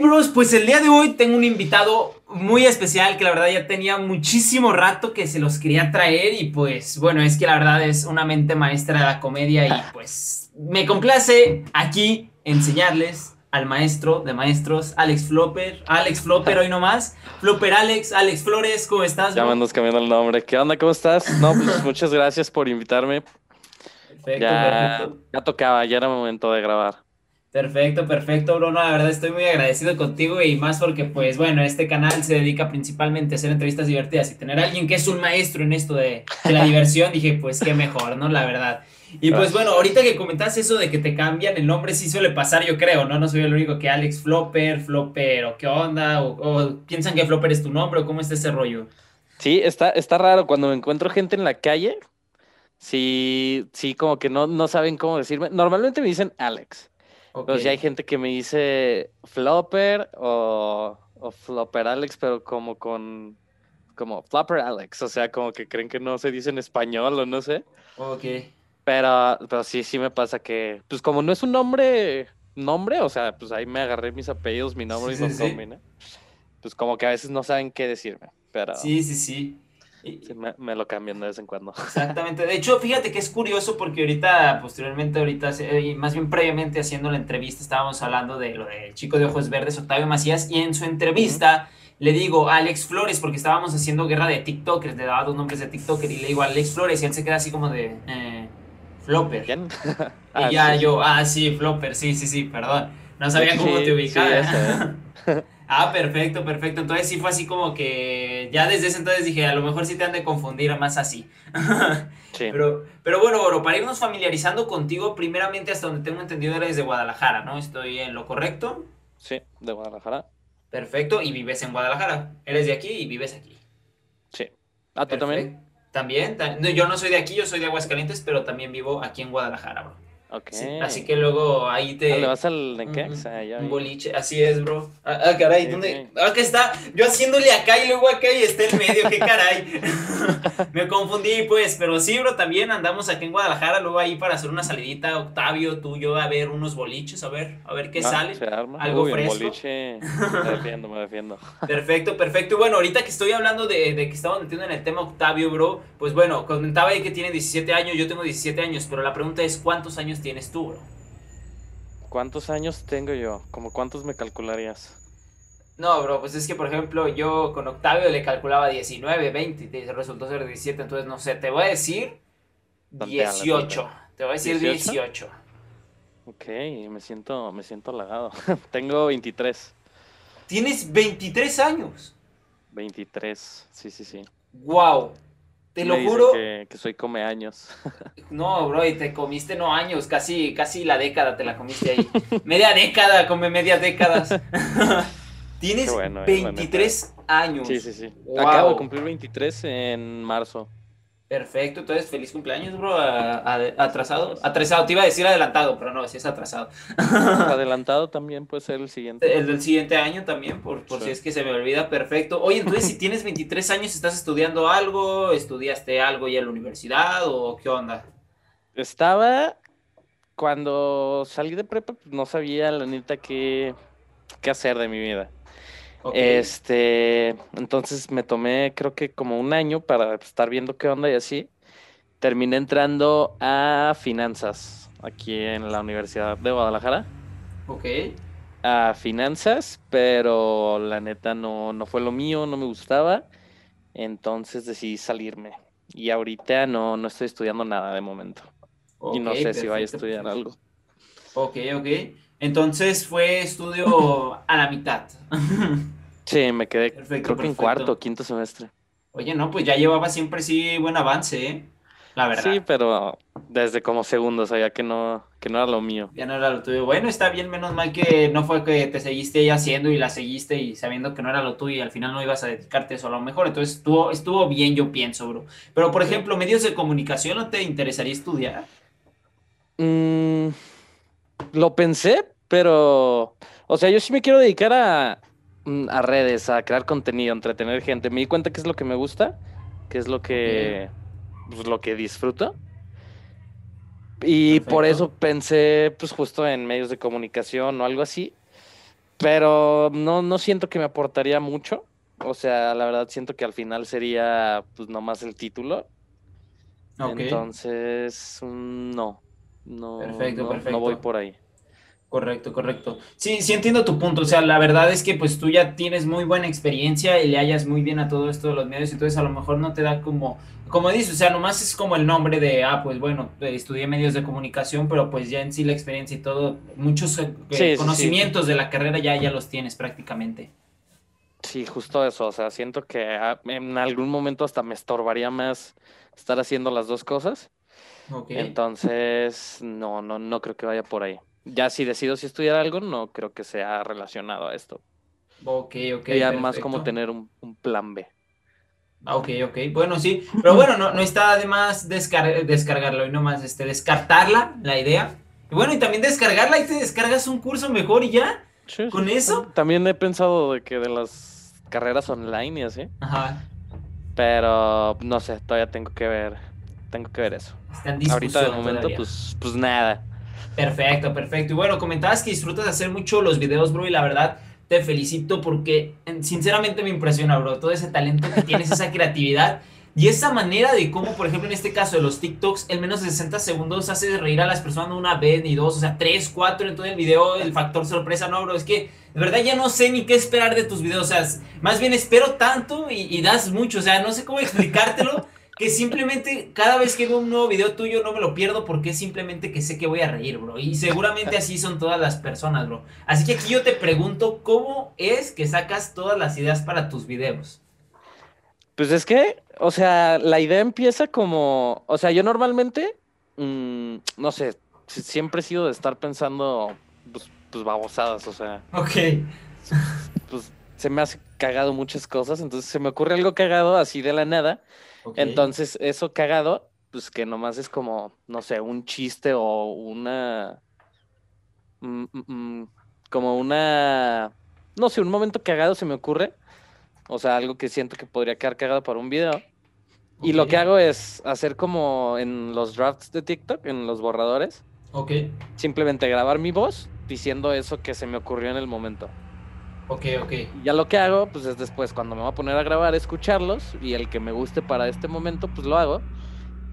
bros, pues el día de hoy tengo un invitado muy especial que la verdad ya tenía muchísimo rato que se los quería traer y pues bueno, es que la verdad es una mente maestra de la comedia y pues me complace aquí enseñarles al maestro de maestros, Alex Flopper. Alex Flopper hoy nomás. Flopper Alex, Alex Flores, ¿cómo estás? Ya me andas cambiando el nombre. ¿Qué onda? ¿Cómo estás? No, pues muchas gracias por invitarme. Perfecto, Ya, perfecto. ya tocaba, ya era momento de grabar. Perfecto, perfecto, Bruno. La verdad estoy muy agradecido contigo y más porque, pues bueno, este canal se dedica principalmente a hacer entrevistas divertidas y tener a alguien que es un maestro en esto de, de la diversión, dije, pues qué mejor, ¿no? La verdad. Y pues bueno, ahorita que comentas eso de que te cambian el nombre, sí suele pasar, yo creo, ¿no? No soy el único que Alex Flopper, Flopper, o qué onda, o, o piensan que Flopper es tu nombre, o cómo está ese rollo. Sí, está, está raro cuando me encuentro gente en la calle. Sí, sí, como que no, no saben cómo decirme. Normalmente me dicen Alex. Ok. Pero ya hay gente que me dice Flopper o, o Flopper Alex, pero como con como Flopper Alex. O sea, como que creen que no se dice en español o no sé. Ok. Pero, pero sí, sí me pasa que, pues como no es un nombre, nombre, o sea, pues ahí me agarré mis apellidos, mi nombre Sí, y no sí. combina. Pues como que a veces no saben qué decirme, pero Sí, sí, sí. Y- sí me, me lo cambian de vez en cuando. Exactamente. De hecho, fíjate que es curioso porque ahorita, posteriormente, ahorita, eh, y más bien previamente haciendo la entrevista, estábamos hablando de lo del chico de ojos verdes, Octavio Macías, y en su entrevista le digo a Alex Flores, porque estábamos haciendo guerra de TikTokers, le daba dos nombres de TikToker, y le digo a Alex Flores, y él se queda así como de, eh, Flopper. ¿Quién? Y Ah, ya sí. yo, ah, sí, Flopper, sí, sí, sí, perdón. No sabía cómo Sí, te sí, ubicaba. Ah, perfecto, perfecto. Entonces sí fue así como que ya desde ese entonces dije, a lo mejor sí te han de confundir más así. Sí. Pero, pero bueno, Oro, para irnos familiarizando contigo, primeramente hasta donde tengo entendido eres de Guadalajara, ¿no? ¿Estoy en lo correcto? Sí, de Guadalajara. Perfecto, y vives en Guadalajara. Eres de aquí y vives aquí. Sí. Ah, ¿tú también? Perfecto. También, ta- no, yo no soy de aquí, yo soy de Aguascalientes, pero también vivo aquí en Guadalajara, bro. Sí, así que luego ahí te... Ah, ¿Le vas al Necaxa? Ya un boliche, así es, bro. Ah, ah, caray, Sí, ¿dónde? sí. Acá está, yo haciéndole acá y luego acá y está en medio, qué caray. Me confundí, pues, pero sí, bro, también andamos aquí en Guadalajara, luego ahí para hacer una salidita, Octavio, tú, yo, a ver unos boliches, a ver, a ver qué Ah, sale. Se arma. algo Uy, fresco. boliche. Me defiendo, me defiendo. Perfecto, perfecto. Y bueno, ahorita que estoy hablando de, de que estamos metiendo en el tema Octavio, bro, pues bueno, comentaba ahí que tiene 17 años, yo tengo 17 años, pero la pregunta es, ¿cuántos años tienes tú, bro? ¿Cuántos años tengo yo? ¿Como cuántos me calcularías? No, bro, pues es que, por ejemplo, yo con Octavio le calculaba 19, 20, y te resultó ser 17, entonces no sé, te voy a decir Tanteala, 18. tanteala. Te voy a decir 18. 18. Ok, me siento, me siento halagado. tengo 23. Tienes 23 años. 23, sí, sí, sí. Wow. Te lo juro. Que, que soy come años. No, bro, y te comiste no años, casi, casi la década te la comiste ahí. media década, come media décadas. Tienes bueno, eh, la 23 años. Sí, sí, sí. Wow. Acabo de cumplir 23 en marzo. Perfecto, entonces feliz cumpleaños, bro. a- a- atrasado. Atrasado, te iba a decir adelantado, pero no, si es atrasado. Adelantado también puede ser el siguiente. El del siguiente año también, por, por Sí. si es que se me olvida, perfecto. Oye, entonces si tienes 23 años, ¿estás estudiando algo? ¿Estudiaste algo ya en la universidad o qué onda? Estaba, cuando salí de prepa, pues, no sabía la neta qué, qué hacer de mi vida. Este, entonces me tomé creo que como un año para estar viendo qué onda y así. Terminé entrando a finanzas aquí en la Universidad de Guadalajara. Ok. A finanzas, pero la neta no, no fue lo mío, no me gustaba. Entonces decidí salirme. Y ahorita no, no estoy estudiando nada de momento. y no sé si vaya a estudiar algo. Ok, ok. Entonces fue estudio a la mitad. Sí, me quedé Perfecto, creo que en cuarto, quinto semestre. Oye, no, pues ya llevaba siempre sí buen avance, ¿eh? La verdad. Sí, pero desde como segundo, sabía que no, que no era lo mío. Ya no era lo tuyo. Bueno, está bien, menos mal que no fue que te seguiste ahí haciendo y la seguiste y sabiendo que no era lo tuyo y al final no ibas a dedicarte eso a lo mejor. Entonces estuvo, estuvo bien, yo pienso, bro. Pero, por Sí. ejemplo, medios de comunicación, ¿no te interesaría estudiar? Mm, lo pensé, pero, o sea, yo sí me quiero dedicar a, mm, a redes, a crear contenido, a entretener gente. Me di cuenta que es lo que me gusta, que es lo que, pues, lo que disfruto. Y por eso pensé, pues, justo en medios de comunicación o algo así. Pero no, no siento que me aportaría mucho. O sea, la verdad siento que al final sería pues nomás el título. Entonces, mm, no. No, perfecto, perfecto. no voy por ahí. Correcto, correcto. Sí, sí entiendo tu punto. O sea, la verdad es que pues tú ya tienes muy buena experiencia y le hallas muy bien a todo esto de los medios, entonces a lo mejor no te da como, como dices, o sea, nomás es como el nombre de, ah, pues bueno, estudié medios de comunicación, pero pues ya en sí la experiencia y todo, muchos eh, conocimientos de la carrera ya, ya los tienes prácticamente. Sí, justo eso, o sea, siento que ah, en algún momento hasta me estorbaría más estar haciendo las dos cosas. Entonces, no, no, no creo que vaya por ahí ya si decido si estudiar algo, no creo que sea relacionado a esto. Ok, ok. Ya más como tener un, plan B. Ah, ok, ok. Bueno, sí. Pero bueno, no, no está además descargarlo y nomás este, descartarla, la idea. Y bueno, y también descargarla y te descargas un curso mejor y ya. Con eso. También he pensado de que de las carreras online y así. Ajá. Pero no sé, todavía tengo que ver. Tengo que ver eso. Ahorita de momento, pues, pues nada. Perfecto, perfecto. Y bueno, comentabas que disfrutas de hacer mucho los videos, bro, y la verdad te felicito porque sinceramente me impresiona, bro, todo ese talento que tienes, esa creatividad y esa manera de cómo, por ejemplo, en este caso de los TikToks, el menos de 60 segundos hace reír a las personas una vez ni dos, o sea, tres, cuatro en todo el video, el factor sorpresa, no, bro, es que de verdad ya no sé ni qué esperar de tus videos, o sea, más bien espero tanto y, y das mucho, o sea, no sé cómo explicártelo que simplemente cada vez que veo un nuevo video tuyo no me lo pierdo porque es simplemente que sé que voy a reír, bro. Y seguramente así son todas las personas, bro. Así que aquí yo te pregunto, ¿cómo es que sacas todas las ideas para tus videos? Pues es que, o sea, la idea empieza como, o sea, yo normalmente, mm, no sé, siempre he sido de estar pensando, pues, pues babosadas, o sea. Ok. Pues se me hace cagado muchas cosas, entonces se me ocurre algo cagado así de la nada entonces, eso cagado, pues que nomás es como, no sé, un chiste o una. Mm, mm, mm, como una. No sé, un momento cagado se me ocurre. O sea, algo que siento que podría quedar cagado para un video. Y lo que hago es hacer como en los drafts de TikTok, en los borradores. Ok. Simplemente grabar mi voz diciendo eso que se me ocurrió en el momento. Ok, ok. ya lo que hago, pues es después, cuando me voy a poner a grabar, escucharlos y el que me guste para este momento, pues lo hago.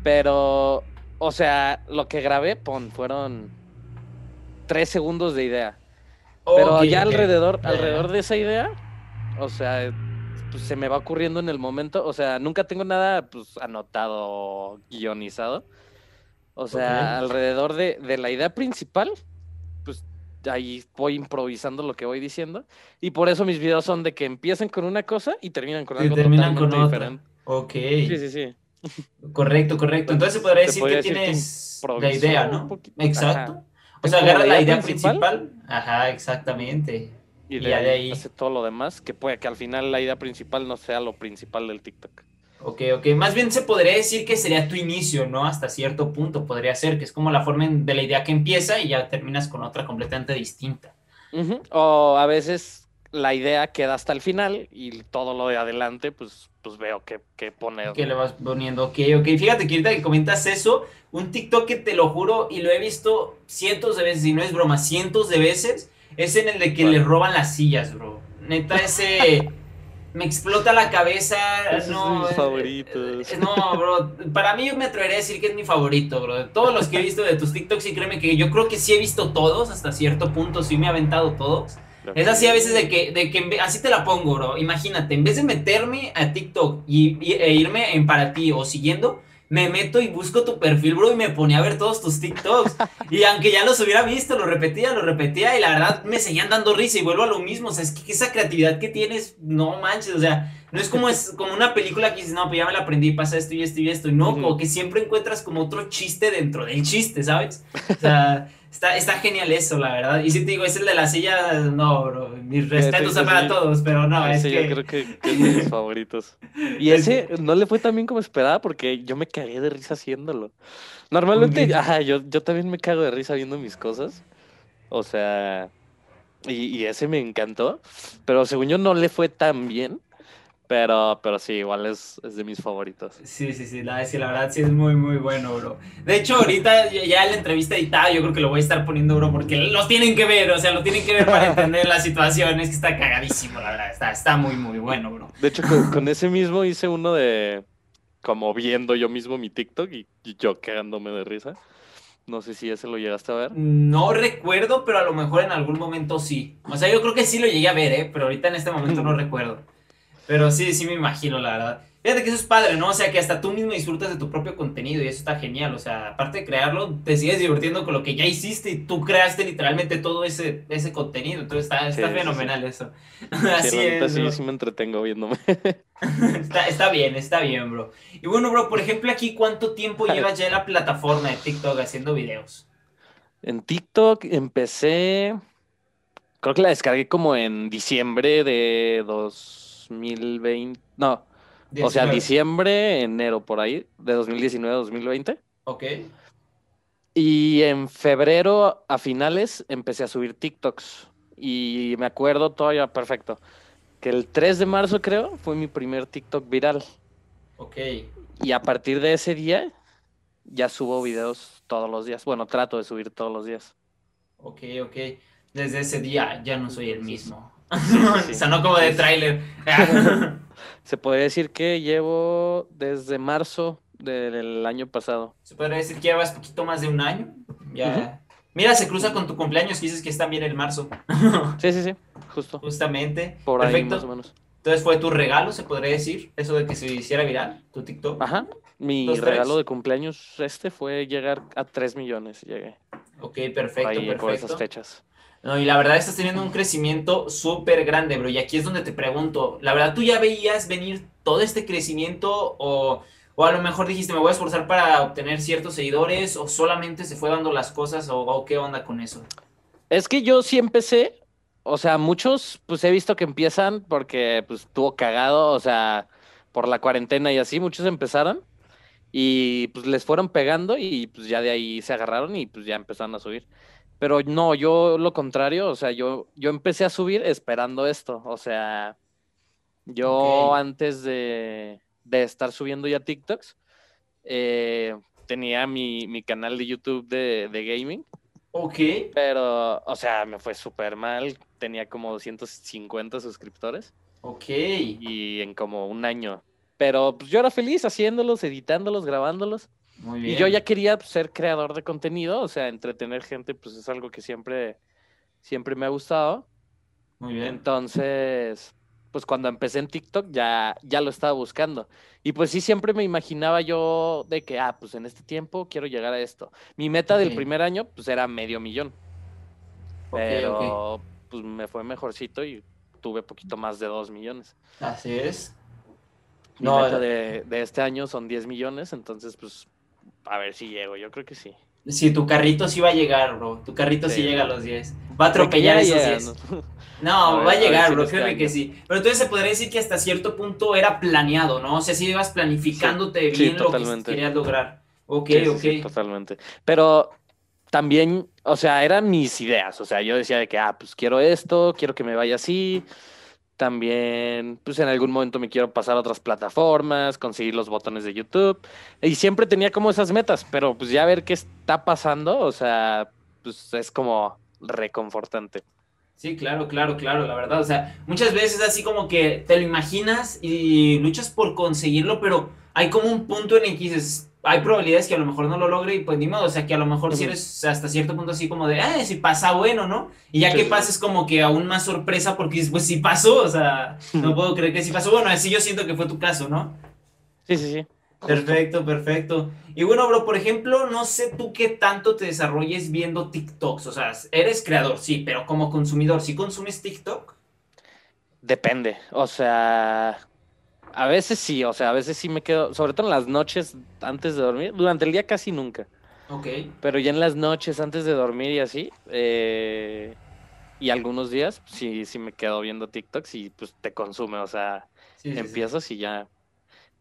Pero, o sea, lo que grabé, pon, fueron tres segundos de idea. Pero ya alrededor, alrededor de esa idea, o sea, pues se me va ocurriendo en el momento. O sea, nunca tengo nada pues anotado guionizado. O sea, alrededor de, de la idea principal, ahí voy improvisando lo que voy diciendo. Y por eso mis videos son de que empiecen con una cosa y terminan con algo totalmente diferente. Ok. Sí, sí, sí. Correcto, correcto. Entonces se podría decir que tienes la idea, ¿no? Exacto. O sea, agarra la idea principal. Ajá, exactamente. Y de, ahí, hace todo lo demás, que puede que al final la idea principal no sea lo principal del TikTok. Ok, ok. Más bien se podría decir que sería tu inicio, ¿no? Hasta cierto punto podría ser, que es como la forma de la idea que empieza y ya terminas con otra completamente distinta. O a veces la idea queda hasta el final y todo lo de adelante, pues, pues veo que, que poner. Que le vas poniendo, ok, ok. Fíjate que ahorita que comentas eso, un TikTok que te lo juro y lo he visto cientos de veces, y no es broma, cientos de veces, es en el de que le roban las sillas, bro. Neta, ese me explota la cabeza. no, mis favoritos. Eh, no, bro. Para mí, yo me atrevería a decir que es mi favorito, bro. De todos los que he visto de tus TikToks, y créeme que yo creo que sí he visto todos, hasta cierto punto, sí me he aventado todos. Es así a veces de que, de que así te la pongo, bro. Imagínate, en vez de meterme a TikTok y, e irme en para ti o siguiendo, me meto y busco tu perfil, bro, y me ponía a ver todos tus TikToks. Y aunque ya los hubiera visto, lo repetía, lo repetía, y la verdad me seguían dando risa y vuelvo a lo mismo. O sea, es que esa creatividad que tienes, no manches, o sea, no es como, es como una película que dices, no, pues ya me la aprendí, pasa esto y esto y esto. Y no, como que siempre encuentras como otro chiste dentro del chiste, ¿sabes? O sea. Está, está genial eso, la verdad. Y si te digo, es el de la silla, no, bro. Mis respetos para todos, pero no, es que... yo creo que, es de mis favoritos. Y ese no le fue tan bien como esperaba porque yo me cagué de risa haciéndolo. Normalmente, ajá, yo, yo también me cago de risa viendo mis cosas. O sea, y, y ese me encantó. Pero según yo no le fue tan bien Pero, pero sí, igual es, es de mis favoritos. Sí, sí, sí, la, sí, la verdad sí es muy, muy bueno, bro. De hecho, ahorita ya la entrevista editada, yo creo que lo voy a estar poniendo, bro, porque los tienen que ver, o sea, lo tienen que ver para entender la situación. Es que está cagadísimo, la verdad, está, está muy, muy bueno, bro. De hecho, con, ese mismo hice uno de como viendo yo mismo mi TikTok y, yo quedándome de risa. No sé si ese lo llegaste a ver. No recuerdo, pero a lo mejor en algún momento sí. O sea, yo creo que sí lo llegué a ver, ¿eh? Pero ahorita en este momento no recuerdo. Pero sí, sí me imagino, la verdad. Fíjate que eso es padre, ¿no? O sea, que hasta tú mismo disfrutas de tu propio contenido y eso está genial. O sea, aparte de crearlo, te sigues divirtiendo con lo que ya hiciste y tú creaste literalmente todo ese, ese contenido. Entonces está, está fenomenal eso. Así es. Sí, sí me entretengo viéndome. está, está bien, está bien, bro. Y bueno, bro, por ejemplo, aquí, ¿cuánto tiempo llevas ya en la plataforma de TikTok haciendo videos? En TikTok empecé. Creo que la descargué como en diciembre de dos 2020. No. O sea, diciembre, enero, por ahí, de 2019 a 2020. Ok. Y en febrero, a finales, empecé a subir TikToks. Y me acuerdo todavía perfecto. Que el 3 de marzo, creo, fue mi primer TikTok viral. Ok. Y a partir de ese día, ya subo videos todos los días. Bueno, trato de subir todos los días. Ok, ok. Desde ese día ya no soy el mismo. sea, no como de tráiler. Se podría decir que llevo desde marzo del año pasado. Se podría decir que llevas poquito más de un año. Ya. Mira, se cruza con tu cumpleaños, que dices que es también el marzo. sí, sí, sí, justo. Justamente. Por ahí más o menos. Entonces fue tu regalo, se podría decir, eso de que se hiciera viral, tu TikTok. Ajá. Mi regalo de cumpleaños este fue llegar a 3 millones, llegué. Ok, perfecto, perfecto. Por esas fechas. No, y la verdad estás teniendo un crecimiento súper grande, bro. Y aquí es donde te pregunto, ¿la verdad tú ya veías venir todo este crecimiento o, o a lo mejor dijiste, me voy a esforzar para obtener ciertos seguidores o solamente se fue dando las cosas o, qué onda con eso? Es que yo sí empecé, o sea, muchos pues he visto que empiezan porque pues estuvo cagado, o sea, por la cuarentena y así, muchos empezaron y pues les fueron pegando y pues ya de ahí se agarraron y pues ya empezaron a subir. Pero no, yo lo contrario, o sea, yo, yo empecé a subir esperando esto, o sea, yo antes de, estar subiendo ya TikToks, eh, tenía mi, canal de YouTube de, gaming. Ok. Pero, o sea, me fue súper mal, tenía como 250 suscriptores. Ok. Y en como un año. Pero pues yo era feliz haciéndolos, editándolos, grabándolos. Y yo ya quería pues, ser creador de contenido, o sea, entretener gente, pues es algo que siempre, siempre me ha gustado. Muy bien. Entonces, pues cuando empecé en TikTok ya, ya lo estaba buscando. Y pues sí, siempre me imaginaba yo de que, ah, pues en este tiempo quiero llegar a esto. Mi meta del primer año, pues era medio millón. Pero, pues me fue mejorcito y tuve poquito más de dos millones. Así es. Mi meta de, de, este año son 10 millones, entonces pues a ver si llego, yo creo que sí. Sí, tu carrito sí va a llegar, bro. Tu carrito sí, llega a los 10. Va a atropellar esos 10. No, va a llegar, bro, créeme que sí. Pero entonces se podría decir que hasta cierto punto era planeado, ¿no? O sea, si ibas planificándote bien lo que querías lograr. Ok, ok. totalmente. Pero también, o sea, eran mis ideas. O sea, yo decía de que, ah, pues quiero esto, quiero que me vaya así. También, pues en algún momento me quiero pasar a otras plataformas, conseguir los botones de YouTube. Y siempre tenía como esas metas, pero pues ya ver qué está pasando, o sea, pues es como reconfortante. Sí, claro, claro, claro, la verdad. O sea, muchas veces así como que te lo imaginas y luchas por conseguirlo, pero hay como un punto en el que dices, hay probabilidades que a lo mejor no lo logre y pues ni modo, o sea, que a lo mejor si eres hasta cierto punto así como de, ah, si pasa bueno, ¿no? Y ya que pasa es como que aún más sorpresa porque pues si pasó, o sea, no puedo creer que sí pasó. Bueno, así yo siento que fue tu caso, ¿no? Sí, sí, sí. Perfecto, perfecto. Y bueno, bro, por ejemplo, no sé tú qué tanto te desarrolles viendo TikToks, o sea, eres creador, sí, pero como consumidor, ¿sí consumes TikTok? Depende, o sea, a veces sí, o sea, a veces sí me quedo, sobre todo en las noches antes de dormir, durante el día casi nunca. Ok. Pero ya en las noches antes de dormir y así, eh, y algunos días, sí, sí me quedo viendo TikToks y pues te consume, o sea, empiezas y ya,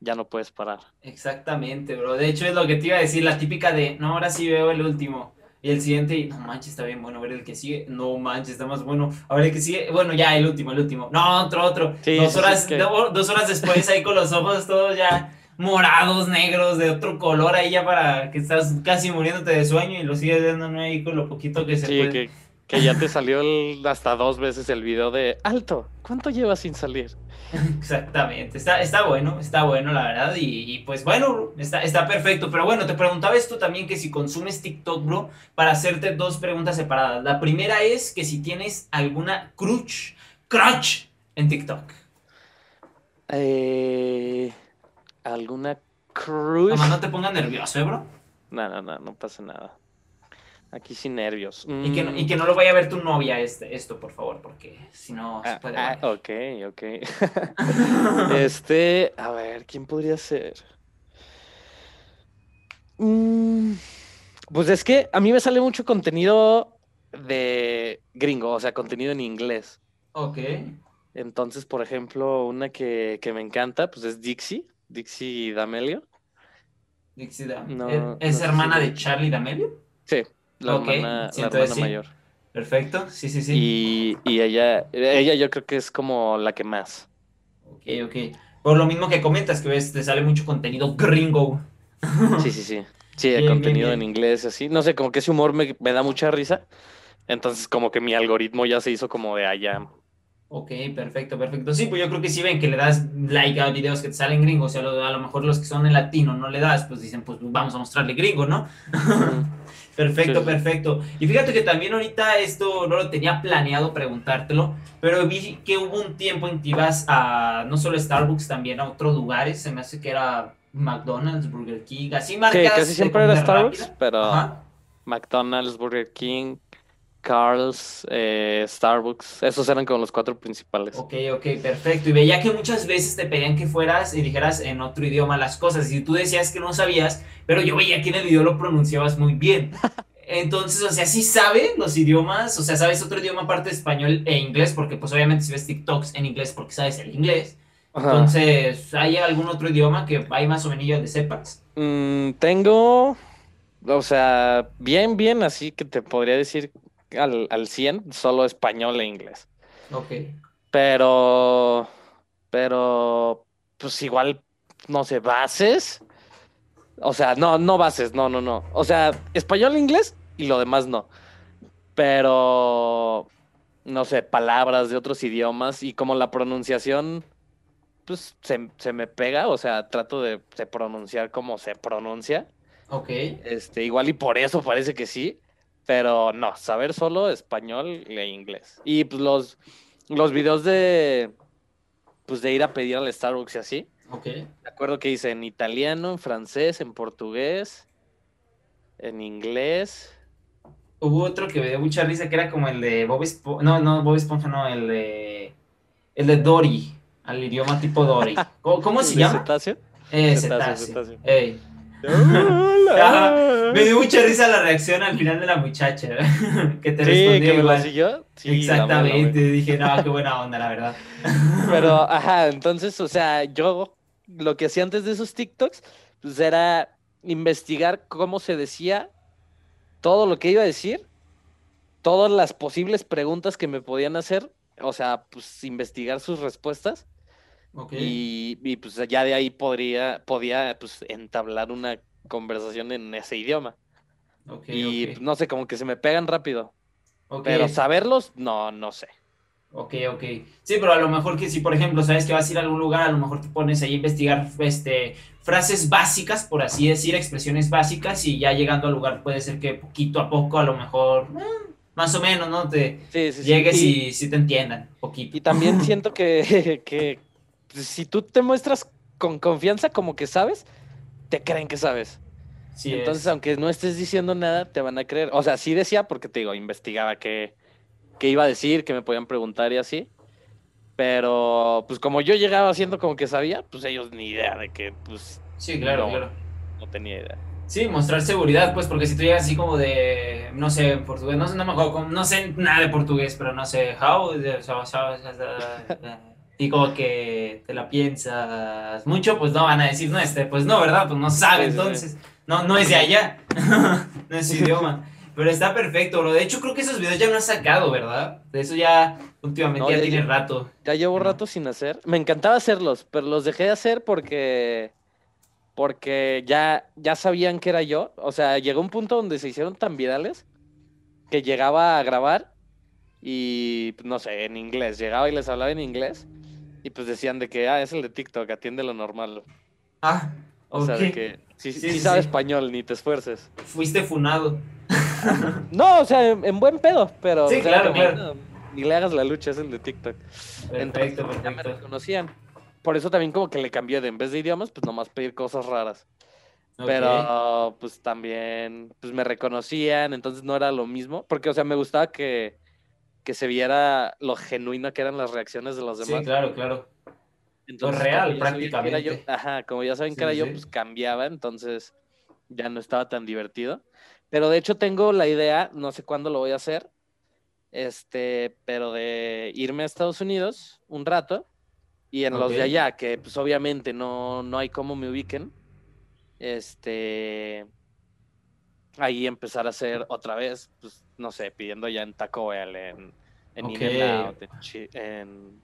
ya no puedes parar. Exactamente, bro. De hecho es lo que te iba a decir, la típica de, no, ahora sí veo el último. Y el siguiente, no manches, está bien bueno. A ver el que sigue, no manches, está más bueno. A ver el que sigue, bueno, ya el último, el último. No, otro, otro. dos, horas, dos horas después ahí con los ojos todos ya morados, negros, de otro color ahí ya para que estás casi muriéndote de sueño y lo sigues viendo ahí con lo poquito que se puede. Que, que ya te salió hasta dos veces el video de alto, ¿cuánto llevas sin salir? Exactamente, está, está bueno, está bueno la verdad y, pues bueno, está, está perfecto, pero bueno, te preguntaba esto también que si consumes TikTok, bro, para hacerte dos preguntas separadas. La primera es que si tienes alguna crutch, crutch en TikTok. Eh, alguna crutch. no te pongas nervioso, ¿eh, bro? No, no, no, no pasa nada. Aquí sin nervios. Y, que no, y, que no, lo vaya a ver tu novia este, esto, por favor, porque si no se ah, puede. Ah, ok, ok. este, a ver, ¿quién podría ser? Mm, pues es que a mí me sale mucho contenido de gringo, o sea, contenido en inglés. Ok. Entonces, por ejemplo, una que, me encanta, pues es Dixie, Dixie D'Amelio. Dixie D'Amelio. ¿Es, hermana de Charlie D'Amelio? Sí la hermana, mayor. Perfecto, sí, sí, sí. Y, ella, ella yo creo que es como la que más. Ok, ok. Por lo mismo que comentas, que ves, te sale mucho contenido gringo. Sí, sí, sí. Sí, el contenido en inglés, así. No sé, como que ese humor me, da mucha risa. Entonces, como que mi algoritmo ya se hizo como de allá. Ok, perfecto, perfecto. Sí, pues yo creo que si ven que le das like a videos que te salen gringos, o sea, a lo mejor los que son en latino no le das, pues dicen, pues vamos a mostrarle gringo, ¿no? Perfecto, perfecto. Y fíjate que también ahorita esto no lo tenía planeado preguntártelo, pero vi que hubo un tiempo en que ibas a no solo Starbucks, también a otros lugares. Se me hace que era McDonald's, Burger King, así marcas. Sí, casi siempre era Starbucks, pero McDonald's, Burger King, Carl's, eh, Starbucks, esos eran como los cuatro principales. Ok, ok, perfecto. Y veía que muchas veces te pedían que fueras y dijeras en otro idioma las cosas. Y tú decías que no sabías, pero yo veía que en el video lo pronunciabas muy bien. Entonces, o sea, sí sabe los idiomas, o sea, sabes otro idioma aparte de español e inglés, porque pues obviamente si ves TikToks en inglés porque sabes el inglés. Entonces, ¿hay algún otro idioma que hay más o menos de sepas? Mm, tengo, o sea, bien, bien, así que te podría decir al, al 100, solo español e inglés. Ok. Pero, pero, pues igual, no sé, bases. O sea, no, no bases, no, no, no. O sea, español, e inglés y lo demás no. Pero, no sé, palabras de otros idiomas y como la pronunciación, pues se, se me pega, o sea, trato de, de, pronunciar como se pronuncia. Ok. Este, igual y por eso parece que sí. Pero no, saber solo español e inglés. Y pues los, los videos de pues de ir a pedir al Starbucks y así. Ok. Me acuerdo que hice en italiano, en francés, en portugués, en inglés. Hubo otro que me dio mucha risa que era como el de Bob Esponja. No, no, Bob Esponja, no, el de. El de Dory. Al idioma tipo Dory. ¿Cómo, se llama? Cetáceo? Eh, cetáceo. Ey me dio mucha risa la reacción al final de la muchacha, que te respondió igual. Exactamente, dije, no, qué buena onda, la verdad. Pero, ajá, entonces, o sea, yo lo que hacía antes de esos TikToks, pues era investigar cómo se decía todo lo que iba a decir, todas las posibles preguntas que me podían hacer, o sea, pues investigar sus respuestas y, pues ya de ahí podría, podía pues, entablar una conversación en ese idioma. y pues, no sé, como que se me pegan rápido. Pero saberlos, no, no sé. Ok, ok. Sí, pero a lo mejor que si, por ejemplo, sabes que vas a ir a algún lugar, a lo mejor te pones ahí a investigar este, frases básicas, por así decir, expresiones básicas, y ya llegando al lugar puede ser que poquito a poco, a lo mejor, eh, más o menos, ¿no? Te llegues y, si te entiendan, poquito. Y también siento que, que si tú te muestras con confianza como que sabes, te creen que sabes. Sí Entonces, aunque no estés diciendo nada, te van a creer. O sea, sí decía porque te digo, investigaba qué, qué iba a decir, qué me podían preguntar y así. Pero, pues como yo llegaba haciendo como que sabía, pues ellos ni idea de que, pues... Sí, claro, claro. No tenía idea. Sí, mostrar seguridad, pues, porque si tú llegas así como de, no sé, portugués, no sé, no me acuerdo, no sé nada de portugués, pero no sé, how, y como que te la piensas mucho, pues no van a decir, no, este, pues no, ¿verdad? Pues no sabe, entonces, no, no es de allá, no es su idioma. Pero está perfecto, bro. De hecho, creo que esos videos ya no has sacado, ¿verdad? De eso ya últimamente No, ya, ya tiene rato. Ya llevo rato sin hacer. Me encantaba hacerlos, pero los dejé de hacer porque porque ya ya sabían que era yo. O sea, llegó un punto donde se hicieron tan virales que llegaba a grabar y pues, no sé, en inglés. Llegaba y les hablaba en inglés y pues decían de que ah, es el de TikTok, atiende lo normal. Ah, O sea, de que sí, Sí, sí sí, sabe sí. español, ni te esfuerces. Fuiste funado. No, o sea, en, en buen pedo, pero Sí, o sea, claro, claro. "No, ni le hagas la lucha, es el de TikTok. Perfecto, Entonces, ya me reconocían. Por eso también como que le cambié de en vez de idiomas, pues nomás pedir cosas raras. Pero pues también pues me reconocían, entonces no era lo mismo, porque o sea, me gustaba que, que se viera lo genuino que eran las reacciones de los Sí, demás. claro, claro. Entonces, real, yo- prácticamente. ajá, como ya saben Sí, que era sí, yo, sí. pues cambiaba, entonces ya no estaba tan divertido. Pero de hecho tengo la idea, no sé cuándo lo voy a hacer, este, pero de irme a Estados Unidos un rato y en los de allá, que pues obviamente no, no hay cómo me ubiquen, este, ahí empezar a hacer otra vez, pues no sé, pidiendo ya en Taco Bell, en, en Ok. In-N-Out, en, Chi- en,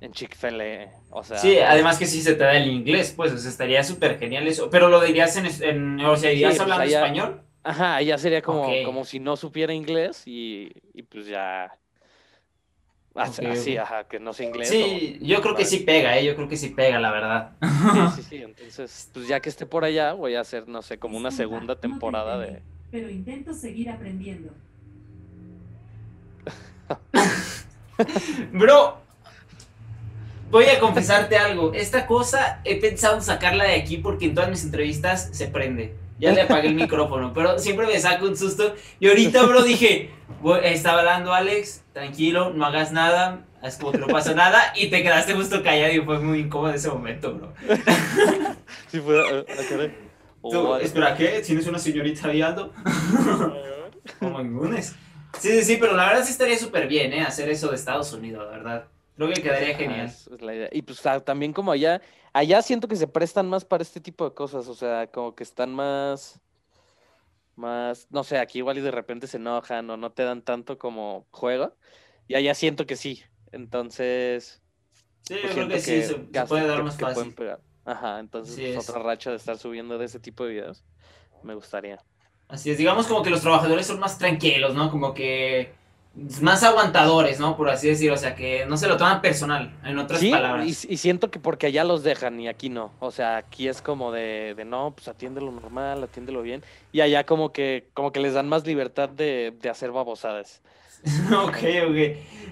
en Chick-fil-A, o sea... Sí, además que sí se te da el inglés, pues, o sea, estaría súper genial eso. Pero lo dirías en, o sea, irías Sí, pues, hablando allá- español. Ajá, ya sería como, como si no supiera inglés y, y pues ya. Así, ajá, que no sé inglés. Sí, yo creo que sí pega, ¿eh? Yo creo que sí pega, la verdad. Sí, sí, sí. Entonces, pues ya que esté por allá, voy a hacer, no sé, como una segunda temporada de. Pero intento seguir aprendiendo. Bro, voy a confesarte algo. Esta cosa he pensado sacarla de aquí porque en todas mis entrevistas se prende. Ya le apagué el micrófono, pero siempre me saco un susto. Y ahorita, bro, dije, voy- estaba hablando Alex, tranquilo, no hagas nada, es como que no pasa nada, y te quedaste justo callado y fue muy incómodo ese momento, bro. Sí, fue. ah, ah. Tú, Oh, espera, ¿qué? ¿Tienes una señorita viando? Como inmunes. Sí, sí, sí, pero la verdad sí estaría súper bien, ¿eh? Hacer eso de Estados Unidos, la verdad. Creo que quedaría Ajá, genial. es- es la idea. Y pues ah, también como allá, allá siento que se prestan más para este tipo de cosas, o sea, como que están más, más, no sé, aquí igual y de repente se enojan o no te dan tanto como juego, y allá siento que sí, entonces Sí, pues, yo creo siento que sí, se, se puede dar que- más fácil. Ajá, entonces pues, es. otra racha de estar subiendo de ese tipo de videos, me gustaría. Así es, digamos como que los trabajadores son más tranquilos, ¿no? Como que más aguantadores, ¿no? Por así decirlo, o sea, que no se lo toman personal, en otras Sí, palabras. y, y siento que porque allá los dejan y aquí no. O sea, aquí es como de, de no, pues atiéndelo normal, atiéndelo bien. Y allá como que, como que les dan más libertad de, de hacer babosadas. ok, ok.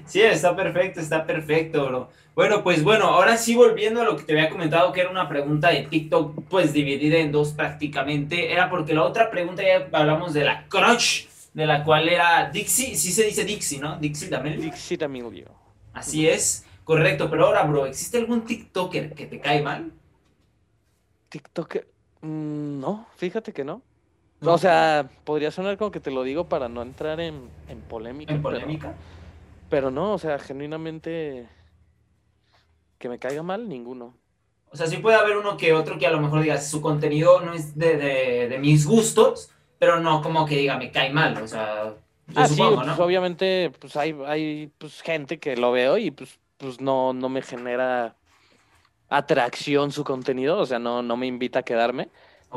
Sí, está perfecto, está perfecto, bro. Bueno, pues bueno, ahora sí volviendo a lo que te había comentado, que era una pregunta de TikTok, pues dividida en dos prácticamente, era porque la otra pregunta ya hablamos de la crush, de la cual era Dixie, sí se dice Dixie, ¿no? Dixie también. Dixit Emilio. Así es, correcto, pero ahora, bro, ¿existe algún TikToker que te cae mal? TikTok, mm, no, fíjate que no. O sea, podría sonar como que te lo digo para no entrar en, en polémica. ¿En pero- polémica? Pero, no, o sea, genuinamente que me caiga mal, ninguno. O sea, sí puede haber uno que otro que a lo mejor digas, su contenido no es de, de- de mis gustos, pero no como que diga, me cae mal, o sea, yo ah, sí, pues ¿no? obviamente, pues hay, hay pues, gente que lo veo y pues, pues no, no me genera atracción su contenido, o sea, no, no me invita a quedarme.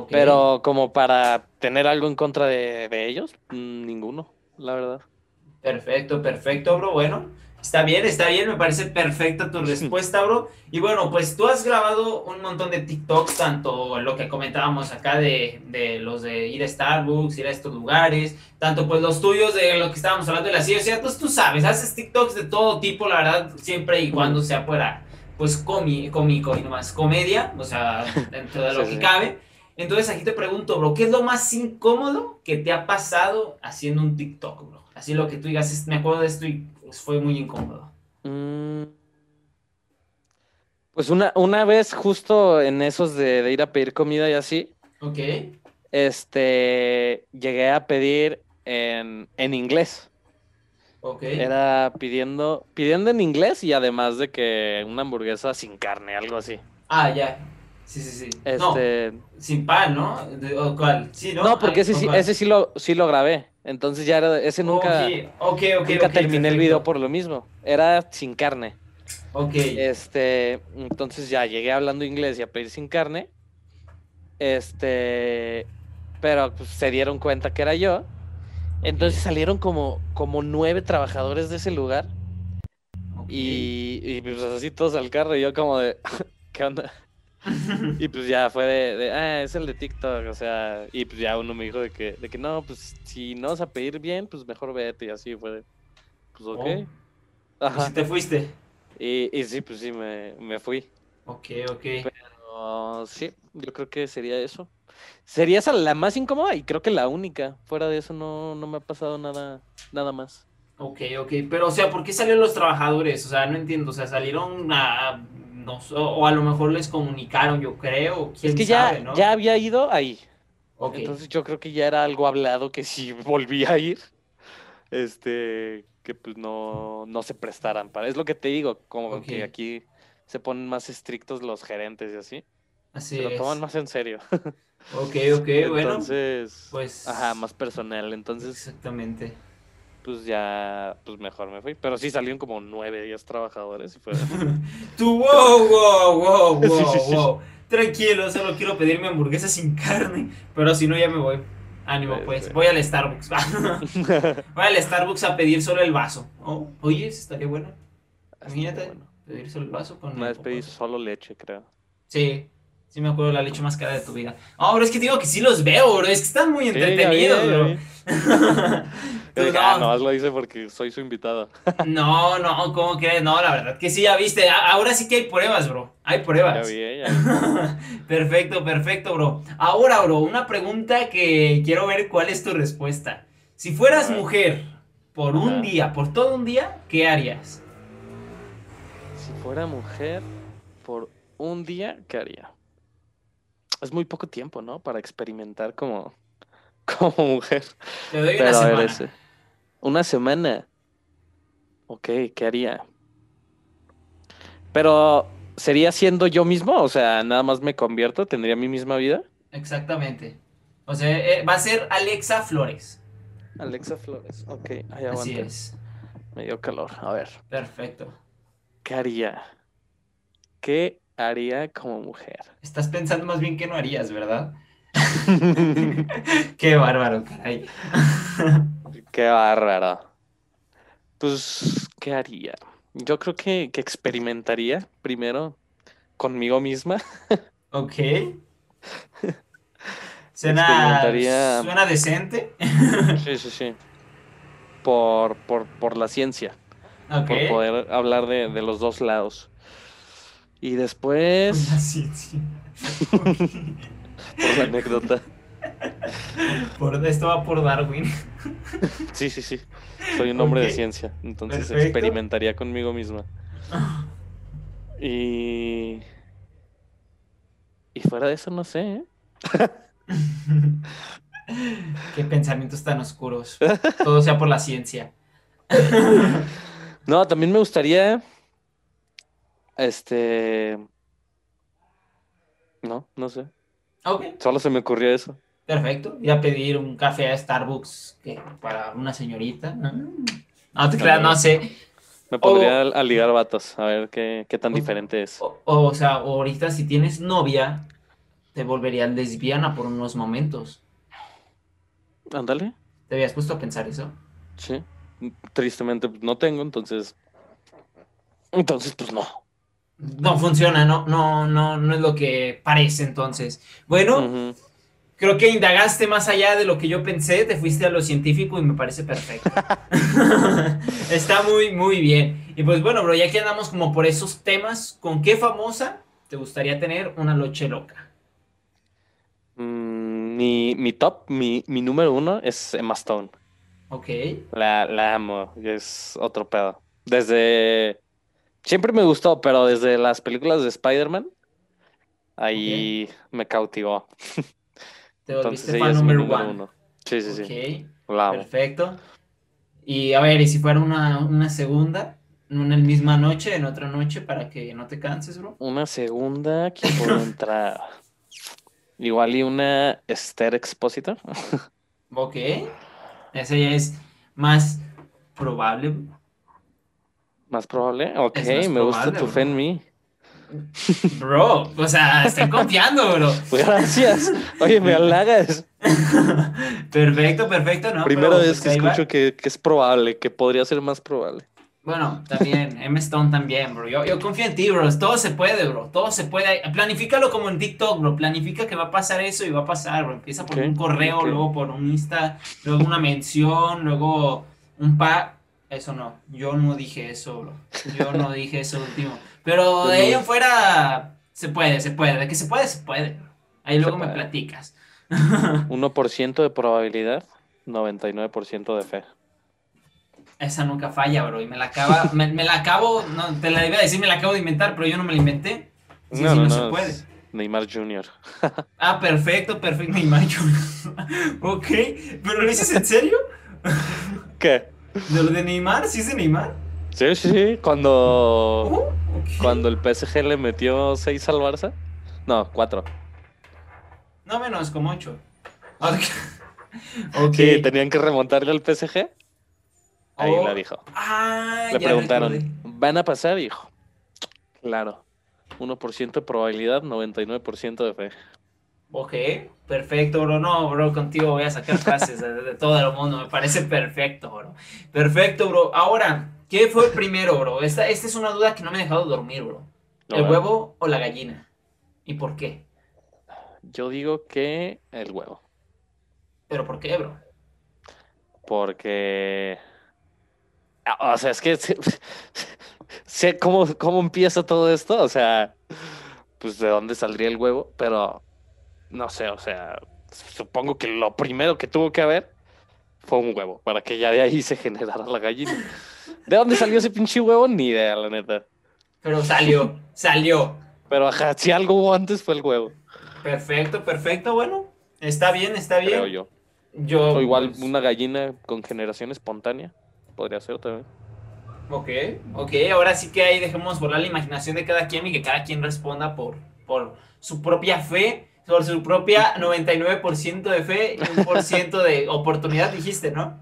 Pero como para tener algo en contra de, de ellos, mm, ninguno, la verdad. Perfecto, perfecto, bro. Bueno, está bien, está bien, me parece perfecta tu respuesta, bro. Y bueno, pues tú has grabado un montón de TikToks, tanto lo que comentábamos acá de, de los de ir a Starbucks, ir a estos lugares, tanto pues los tuyos de lo que estábamos hablando de la CIA. O sea, pues tú sabes, haces TikToks de todo tipo, la verdad, siempre y cuando sea fuera, pues comi- cómico y nomás comedia, o sea, dentro de lo Sí, que sí. cabe. Entonces aquí te pregunto, bro, ¿qué es lo más incómodo que te ha pasado haciendo un TikTok, bro? Así lo que tú digas, "Es- me acuerdo de esto y fue muy incómodo. Mm. Pues una, una vez justo en esos de, de ir a pedir comida y así, Ok. este, llegué a pedir en, en inglés. Ok. Era pidiendo, pidiendo en inglés y además de que una hamburguesa sin carne, algo así. Ah, ya. Sí, sí, sí. No, Este, sin pan, ¿no? De- ¿O cuál? Sí, ¿no? no, porque Ay, ese ¿o sí, ese sí lo, sí lo grabé. Entonces ya era, ese nunca, Ok, ok, ok. nunca terminé el video por lo mismo. Era sin carne. Ok. Este, entonces ya llegué hablando inglés y a pedir sin carne. Este, pero pues, se dieron cuenta que era yo. Entonces salieron como, como nueve trabajadores de ese lugar. Y, y, pues así todos al carro. Y yo como de, ¿qué onda? Y pues ya fue de, de, ah, es el de TikTok, o sea, y pues ya uno me dijo de que, de que no, pues si no vas a pedir bien, pues mejor vete, y así fue de, pues ok. Oh. Ajá. si te fuiste. Y, y sí, pues sí, me, me fui. Ok, ok. Pero sí, yo creo que sería eso. Sería esa la más incómoda y creo que la única. Fuera de eso no, no me ha pasado nada, nada más. Ok, ok. Pero, o sea, ¿por qué salieron los trabajadores? O sea, no entiendo. O sea, salieron a. No, o a lo mejor les comunicaron, yo creo. ¿Quién Es que ya, sabe, no? ya había ido ahí. Entonces yo creo que ya era algo hablado que si volvía a ir, este, que pues no, no se prestaran para. Es lo que te digo, como que aquí se ponen más estrictos los gerentes y así. Así Se lo es. toman más en serio. Ok, ok, bueno. Entonces, pues- ajá, más personal. Entonces, Exactamente. Pues ya, pues mejor me fui. Pero sí salieron como nueve, diez trabajadores y fue. Tú, wow, wow, wow, wow, sí, sí. wow. Tranquilo, solo quiero pedir mi hamburguesa sin carne. Pero si no, ya me voy. Ánimo, Pues. Voy al Starbucks. Voy al Starbucks a pedir solo el vaso. Oh, oye, estaría bueno. Imagínate. Bueno, Pedir solo el vaso con. Una vez pedí solo leche, creo. Sí. Sí, me acuerdo la leche más cara de tu vida. No, bro, es que te digo que sí los veo, bro. Es que están muy Sí, ya vi, entretenidos, ya bro. Tú ah, no. nomás lo hice porque soy su invitado. No, no, ¿cómo crees? No, la verdad que sí, ya viste. Ahora sí que hay pruebas, bro. Hay Ya pruebas. vi, ya vi. perfecto, perfecto, bro. Ahora, bro, una pregunta que quiero ver cuál es tu respuesta. Si fueras mujer por un Ajá. día, por todo un día, ¿qué harías? Si fuera mujer por un día, ¿qué haría? Es muy poco tiempo, ¿no? Para experimentar como, como mujer. Te doy Pero una ver, semana. ese. Una semana. Ok, ¿qué haría? Pero, ¿sería siendo yo mismo? O sea, nada más me convierto, tendría mi misma vida. Exactamente. O sea, eh, va a ser Alexa Flores. Alexa Flores. Ok, ahí Así es. Me dio calor. A ver, Perfecto. ¿qué haría? ¿Qué haría como mujer? Estás pensando más bien que no harías, ¿verdad? Qué bárbaro, caray. Qué bárbaro. Pues, ¿qué haría? Yo creo que, que experimentaría primero conmigo misma. Ok. Suena, suena decente. Sí, sí, sí. Por, por, por la ciencia. Ok. Por poder hablar de, de los dos lados. Y después, Sí, sí. por la anécdota. Por, esto va por Darwin. Sí, sí, sí. Soy un hombre de ciencia. Entonces Perfecto. experimentaría conmigo misma. Y. Y fuera de eso, no sé, ¿eh? Qué pensamientos tan oscuros. Todo sea por la ciencia. No, también me gustaría. Este. No, no sé. Ok, Solo se me ocurrió eso. perfecto. Voy a pedir un café a Starbucks que, para una señorita. No, no te creas, no sé. Me pondría a- a ligar vatos, a ver qué, qué tan O- diferente es. O, o sea, ahorita si tienes novia, te volverías lesbiana por unos momentos. Ándale. ¿Te habías puesto a pensar eso? Sí. Tristemente pues, no tengo, entonces. Entonces, pues no. No funciona, no, no, no, no es lo que parece entonces. Bueno, creo que indagaste más allá de lo que yo pensé, te fuiste a lo científico y me parece perfecto. Está muy, muy bien. Y pues bueno, bro, ya que andamos como por esos temas, ¿con qué famosa te gustaría tener una noche loca? Mm, mi, mi top, mi, mi número uno es Emma Stone. Ok, La, la amo, es otro pedo. Desde. Siempre me gustó, pero desde las películas de Spider-Man, ahí me cautivó. te Entonces volviste ella fan número uno. Sí, sí, sí. Ok, La perfecto. Y a ver, ¿y si fuera una, una segunda? ¿En la misma noche, en otra noche, para que no te canses, bro? Una segunda que puedo entrar. Igual y una Esther Expositor. Ok. Ese ya es más probable. ¿Más probable? Ok, Es más me gusta tu bro. fe en mí. Bro, o sea, estoy confiando, bro. Gracias. Oye, me halagas. Perfecto, perfecto, ¿no? Primera pero, vez pues, que escucho que, que es probable, que podría ser más probable. Bueno, también, M. Stone también, bro. Yo, yo confío en ti, bro. Todo se puede, bro. Todo se puede. Planifícalo como en TikTok, bro. Planifica que va a pasar eso y va a pasar, bro. Empieza por un correo, luego por un Insta, luego una mención, luego un pa. Eso no. Yo no dije eso, bro. Yo no dije eso último. Pero de ahí en fuera, se puede, se puede. De que se puede, se puede. Ahí Se luego me platicas. 1% de probabilidad, 99% de fe. Esa nunca falla, bro. Y me la acaba, me, me la acabo, no, te la iba a decir, me la acabo de inventar, pero yo no me la inventé. Sí, sí, no, se puede. Neymar Jr. Ah, perfecto, perfecto, Neymar Jr. ok, pero lo dices en serio? ¿Qué? ¿De lo de Neymar? ¿Sí es de Neymar? Sí, sí, sí. Cuando, Uh, ok. cuando el PSG le metió 6 al Barça. No, 4. No menos, como 8. Ok. Ok. Sí, tenían que remontarle al PSG. Ahí Oh, la dijo. Ah, Le preguntaron, recordé. ¿van a pasar? Dijo, claro. 1% de probabilidad, 99% de fe. Ok, perfecto, bro. No, bro, contigo voy a sacar frases de, de todo el mundo. Me parece perfecto, bro. Perfecto, bro. Ahora, ¿qué fue primero, bro? Esta, esta es una duda que no me ha dejado dormir, bro. ¿El huevo o la gallina? ¿Y por qué? Yo digo que el huevo. ¿Pero por qué, bro? Porque. Ah, O sea, es que sé, sé cómo, cómo empieza todo esto. O sea, pues de dónde saldría el huevo, pero no sé, o sea, supongo que lo primero que tuvo que haber fue un huevo, para que ya de ahí se generara la gallina. ¿De dónde salió ese pinche huevo? Ni idea, la neta. Pero salió, salió. Pero ajá, si algo hubo antes fue el huevo, Perfecto, perfecto. Bueno, está bien, está bien. creo yo. Yo. O igual pues, una gallina con generación espontánea. Podría ser también. Ok, ok. Ahora sí que ahí dejemos volar la imaginación de cada quien y que cada quien responda por, por su propia fe, por su propia 99% de fe y un por ciento de oportunidad, dijiste, ¿no?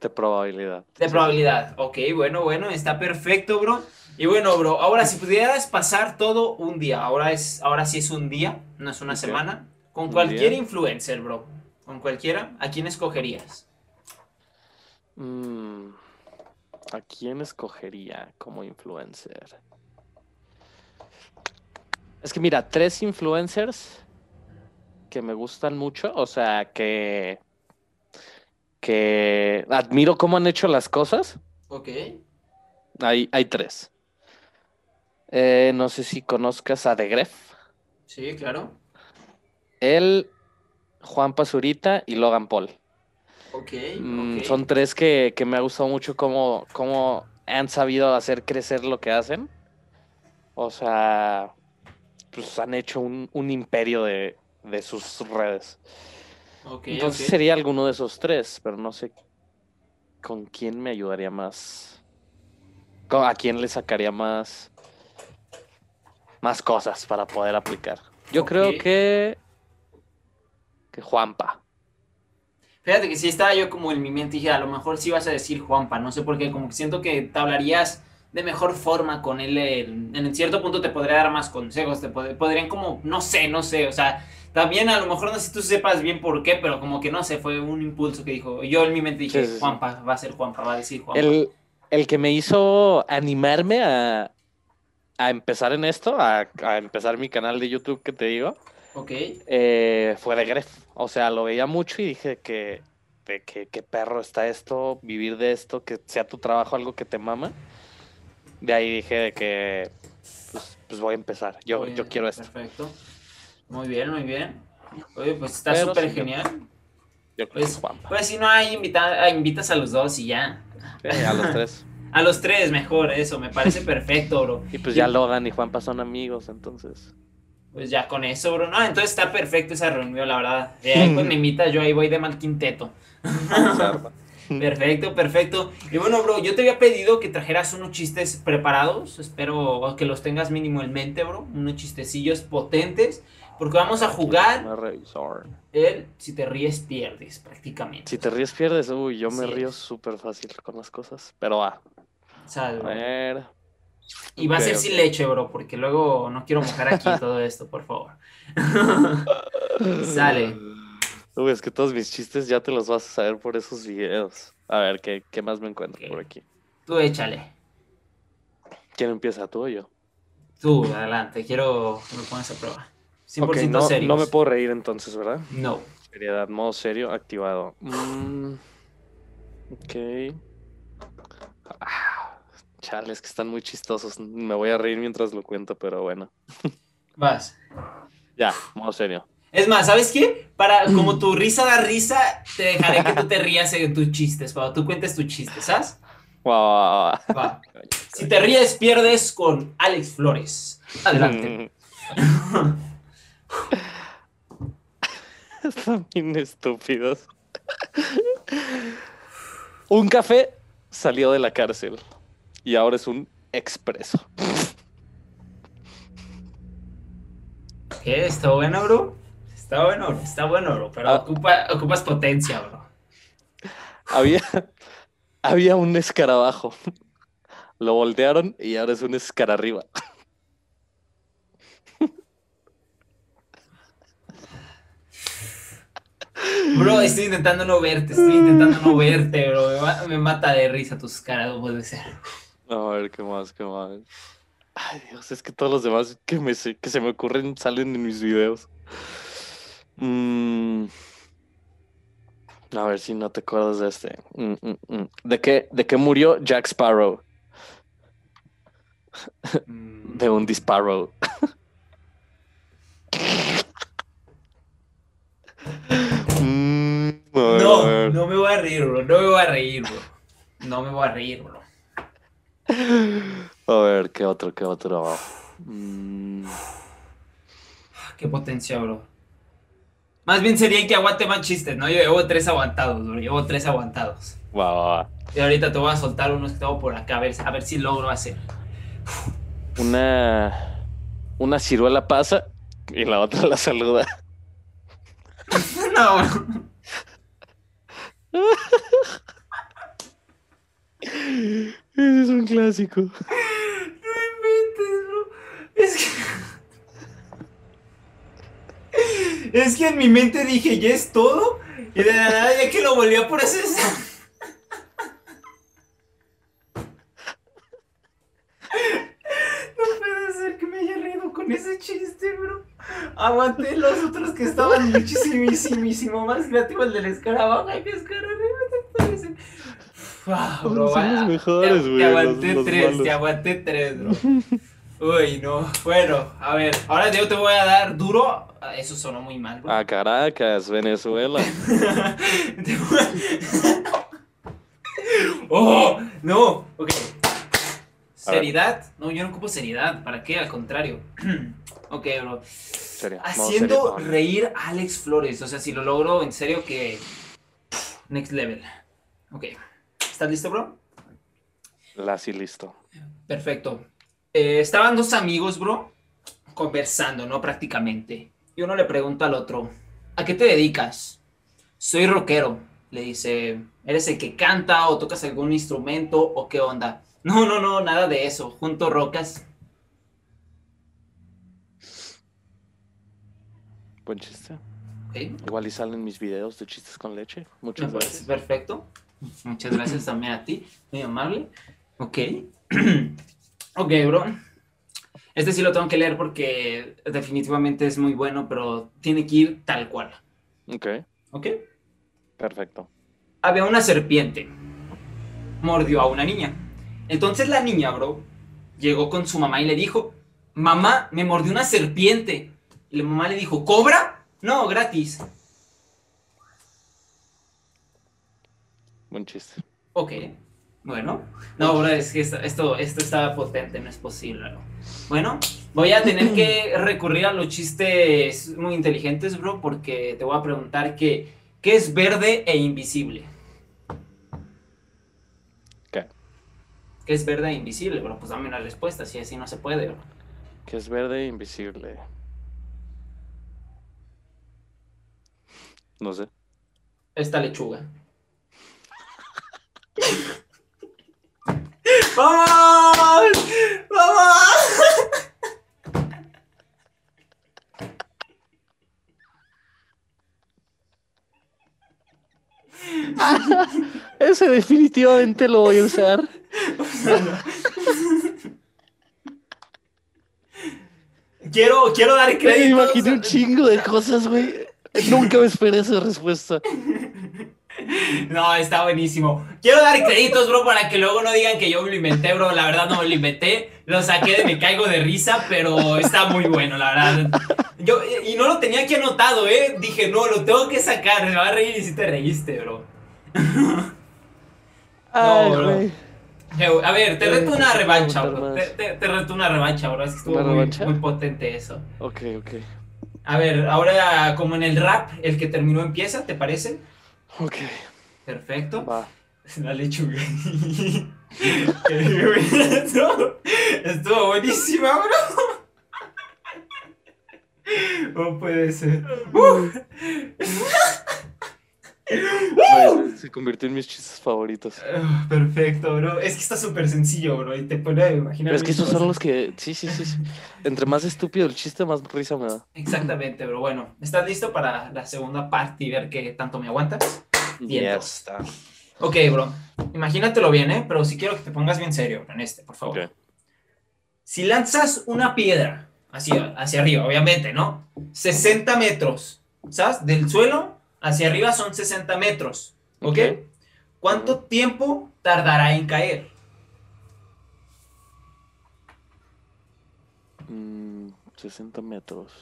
De probabilidad. De Sí. probabilidad. Ok, bueno, bueno, está perfecto, bro. Y bueno, bro, ahora si pudieras pasar todo un día, ahora es, ahora sí es un día, no es una semana, con Un cualquier día. influencer, bro, con cualquiera, ¿a quién escogerías? Mm, ¿A quién escogería como influencer? Es que mira, tres influencers que me gustan mucho, o sea, que, que admiro cómo han hecho las cosas. Ok. Hay, hay tres. Eh, no sé si conozcas a The Gref. Sí, claro. Él, Juan Pazurita y Logan Paul. Ok. Mm, ok. Son tres que, que me ha gustado mucho cómo, cómo han sabido hacer crecer lo que hacen. O sea, pues han hecho un, un imperio de, de sus redes. Entonces sería alguno de esos tres, pero no sé con quién me ayudaría más. con- A quién le sacaría más, más cosas para poder aplicar. Yo creo que, que Juanpa. Fíjate que sí estaba yo como en mi mente dije, a lo mejor sí vas a decir Juanpa, no sé por qué, como que siento que te hablarías de mejor forma con él, en, en cierto punto te podría dar más consejos, te pod- podrían como, no sé, no sé, o sea, también a lo mejor no sé si tú sepas bien por qué, pero como que no sé, fue un impulso que dijo, yo en mi mente dije, Sí, sí. Juanpa, va a ser Juanpa, va a decir Juanpa. El, el que me hizo animarme a, a empezar en esto, a, a empezar mi canal de YouTube que te digo, Ok, eh, fue de Gref. O sea, lo veía mucho y dije que, de que, qué perro está esto, vivir de esto, que sea tu trabajo algo que te mama. De ahí dije de que pues, pues voy a empezar. Yo, muy yo quiero esto. Perfecto. Muy bien, muy bien. Oye, pues está súper sí, yo- genial. Yo creo Pues, que Juanpa. pues si no hay, invita- invitas a los dos y ya. Sí, a los tres. A los tres mejor, eso, me parece perfecto, bro. Y pues ya Logan y Juanpa son amigos, entonces. Pues ya con eso, bro. No, entonces está perfecto esa reunión, la verdad. Eh, ahí pues me invitas, yo ahí voy de mal quinteto. Perfecto, perfecto. Y bueno, bro, yo te había pedido que trajeras unos chistes preparados. Espero que los tengas mínimo en mente, bro. Unos chistecillos potentes. Porque vamos a jugar el si te ríes pierdes prácticamente. Si te ríes, pierdes. Uy, yo me río súper fácil con las cosas. Pero va. Sea, A ver. y va a ser sin leche, bro, porque luego no quiero mojar aquí todo esto, por favor. Sale. Uy, es que todos mis chistes ya te los vas a saber por esos videos. A ver, ¿qué, qué más me encuentro por aquí? Tú échale. ¿Quién empieza, tú o yo? Tú, adelante. Quiero que me pongas a prueba. 100% Ok, no, serios. no me puedo reír entonces, ¿verdad? No. Seriedad, modo serio, activado. Mm, ok. Ah, chales, que están muy chistosos. Me voy a reír mientras lo cuento, pero bueno. Vas. Ya, modo serio. Es más, ¿sabes qué? Para, como tu risa da risa, te dejaré que tú te rías en tus chistes, cuando tú cuentes tus chistes, ¿sabes? Va. Si te ríes, pierdes con Alex Flores. Adelante. Están bien estúpidos. Un café salió de la cárcel y ahora es un expreso. ¿Qué? ¿Está bueno, bro? Está bueno, bro. Está bueno, bro. Pero Ah. ocupa, ocupas potencia, bro. Había, había un escarabajo. Lo voltearon y ahora es un escararriba. Bro, estoy intentando no verte, estoy intentando no verte, bro. Me, ma- me mata de risa tus caras, no puede ser. A ver, ¿qué más? ¿Qué más? Ay, Dios, es que todos los demás que, me, se- que se me ocurren salen en mis videos. Mm. A ver si no te acuerdas de este. Mm, mm. ¿De qué, ¿De qué murió Jack Sparrow? De un disparo. No, no me voy a reír, bro. No me voy a reír, bro. No me voy a reír, bro. A ver, ¿qué otro? ¿Qué otro? Mm, Qué potencia, bro. Más bien sería que aguante más chistes, ¿no? Yo llevo tres aguantados, bro. Llevo tres aguantados. va, va, va. Y ahorita te voy a soltar unos que tengo por acá, a ver, a ver si logro hacer. Una, una ciruela pasa y la otra la saluda. No, bro. Ese es un clásico. No inventes, bro. Es que. Es que en mi mente dije, ¿ya es todo? Y de la nada, ya que lo volví a procesar. No puede ser que me haya reído con ese chiste, bro. Aguanté los otros que estaban muchísimo más creativos. El del escarabajo. Ay, qué escarabajo, no puede ser. Ah, bro, Son los ah, mejores, te- güey, Te los- aguanté los tres, malos. te aguanté tres, bro. Uy, no. Bueno, a ver, ahora yo te voy a dar duro. Eso sonó muy mal, bro. A Caracas, Venezuela. ¡Oh! No, ok. Seriedad. No, yo no ocupo seriedad. ¿Para qué? Al contrario. ok, bro. Serio, Haciendo serio, reír a Alex Flores. O sea, si lo logro, en serio que. Next level. Ok. ¿Estás listo, bro? La sí, listo. Perfecto. Eh, estaban dos amigos, bro, conversando, ¿no? Prácticamente. Y uno le pregunta al otro, ¿a qué te dedicas? Soy rockero. Le dice, ¿eres el que canta o tocas algún instrumento o qué onda? No, no, no, nada de eso. Junto rocas. Buen chiste. Igual y salen mis videos de chistes con leche. Muchas me parece gracias. perfecto. Muchas gracias también a ti, muy amable. Ok. ok, bro. Este sí lo tengo que leer porque definitivamente es muy bueno, pero tiene que ir tal cual. Ok, ¿Ok? perfecto. había una serpiente. Mordió a una niña. Entonces la niña, bro, llegó con su mamá y le dijo, mamá, me mordió una serpiente. Y la mamá le dijo, ¿cobra? No, gratis. Buen chiste. Ok, bueno. No, bro, es que esto, esto, esto está potente, no es posible, bro. Bueno, voy a tener que recurrir a los chistes muy inteligentes, bro, porque te voy a preguntar que, ¿qué es verde e invisible? ¿Qué? ¿Qué es verde e invisible, bro? Pues dame una respuesta, si así no se puede, bro. Que es verde e invisible. No sé. Esta lechuga. ¡Vamos! ¡Vamos! Ese definitivamente lo voy a usar. Quiero, quiero dar Me crédito. imaginé un chingo de cosas, güey. Nunca me esperé esa respuesta. No, está buenísimo. Quiero dar créditos, bro, para que luego no digan que yo me lo inventé, bro. La verdad no me lo inventé. Lo saqué de me caigo de risa, pero está muy bueno, la verdad. Yo, y no lo tenía aquí anotado, ¿eh? Dije, no, lo tengo que sacar. Me va a reír y si te reíste, bro. Ay, bro. güey. Eh, A ver, te Eh, reto una revancha, bro. Te, te- te reto una revancha, bro. Es que estuvo ¿Una muy, muy potente eso. Ok, ok. A ver, ahora como en el rap, el que terminó empieza, ¿te parece? Ok. Perfecto. Va. La lechuga. estuvo, estuvo buenísima, bro. No puede ser. Uh, Ay, Se convirtió en mis chistes favoritos. ah, perfecto, bro. Es que está súper sencillo, bro. Y te pone a imaginar. Pero es que esos son los que. Sí, sí, sí. sí. Entre más estúpido el chiste, más risa me da. Exactamente, bro. Bueno, ¿estás listo para la segunda parte y ver qué tanto me aguantas? Bien, Ya pues. está. Ok, bro. Imagínatelo bien, ¿eh? Pero sí quiero que te pongas bien serio en este, por favor. Ok. Si lanzas una piedra hacia, hacia arriba, obviamente, ¿no? 60 metros, ¿sabes? Del suelo hacia arriba son 60 metros, ¿ok? ¿Cuánto tiempo tardará en caer? Mm, 60 metros.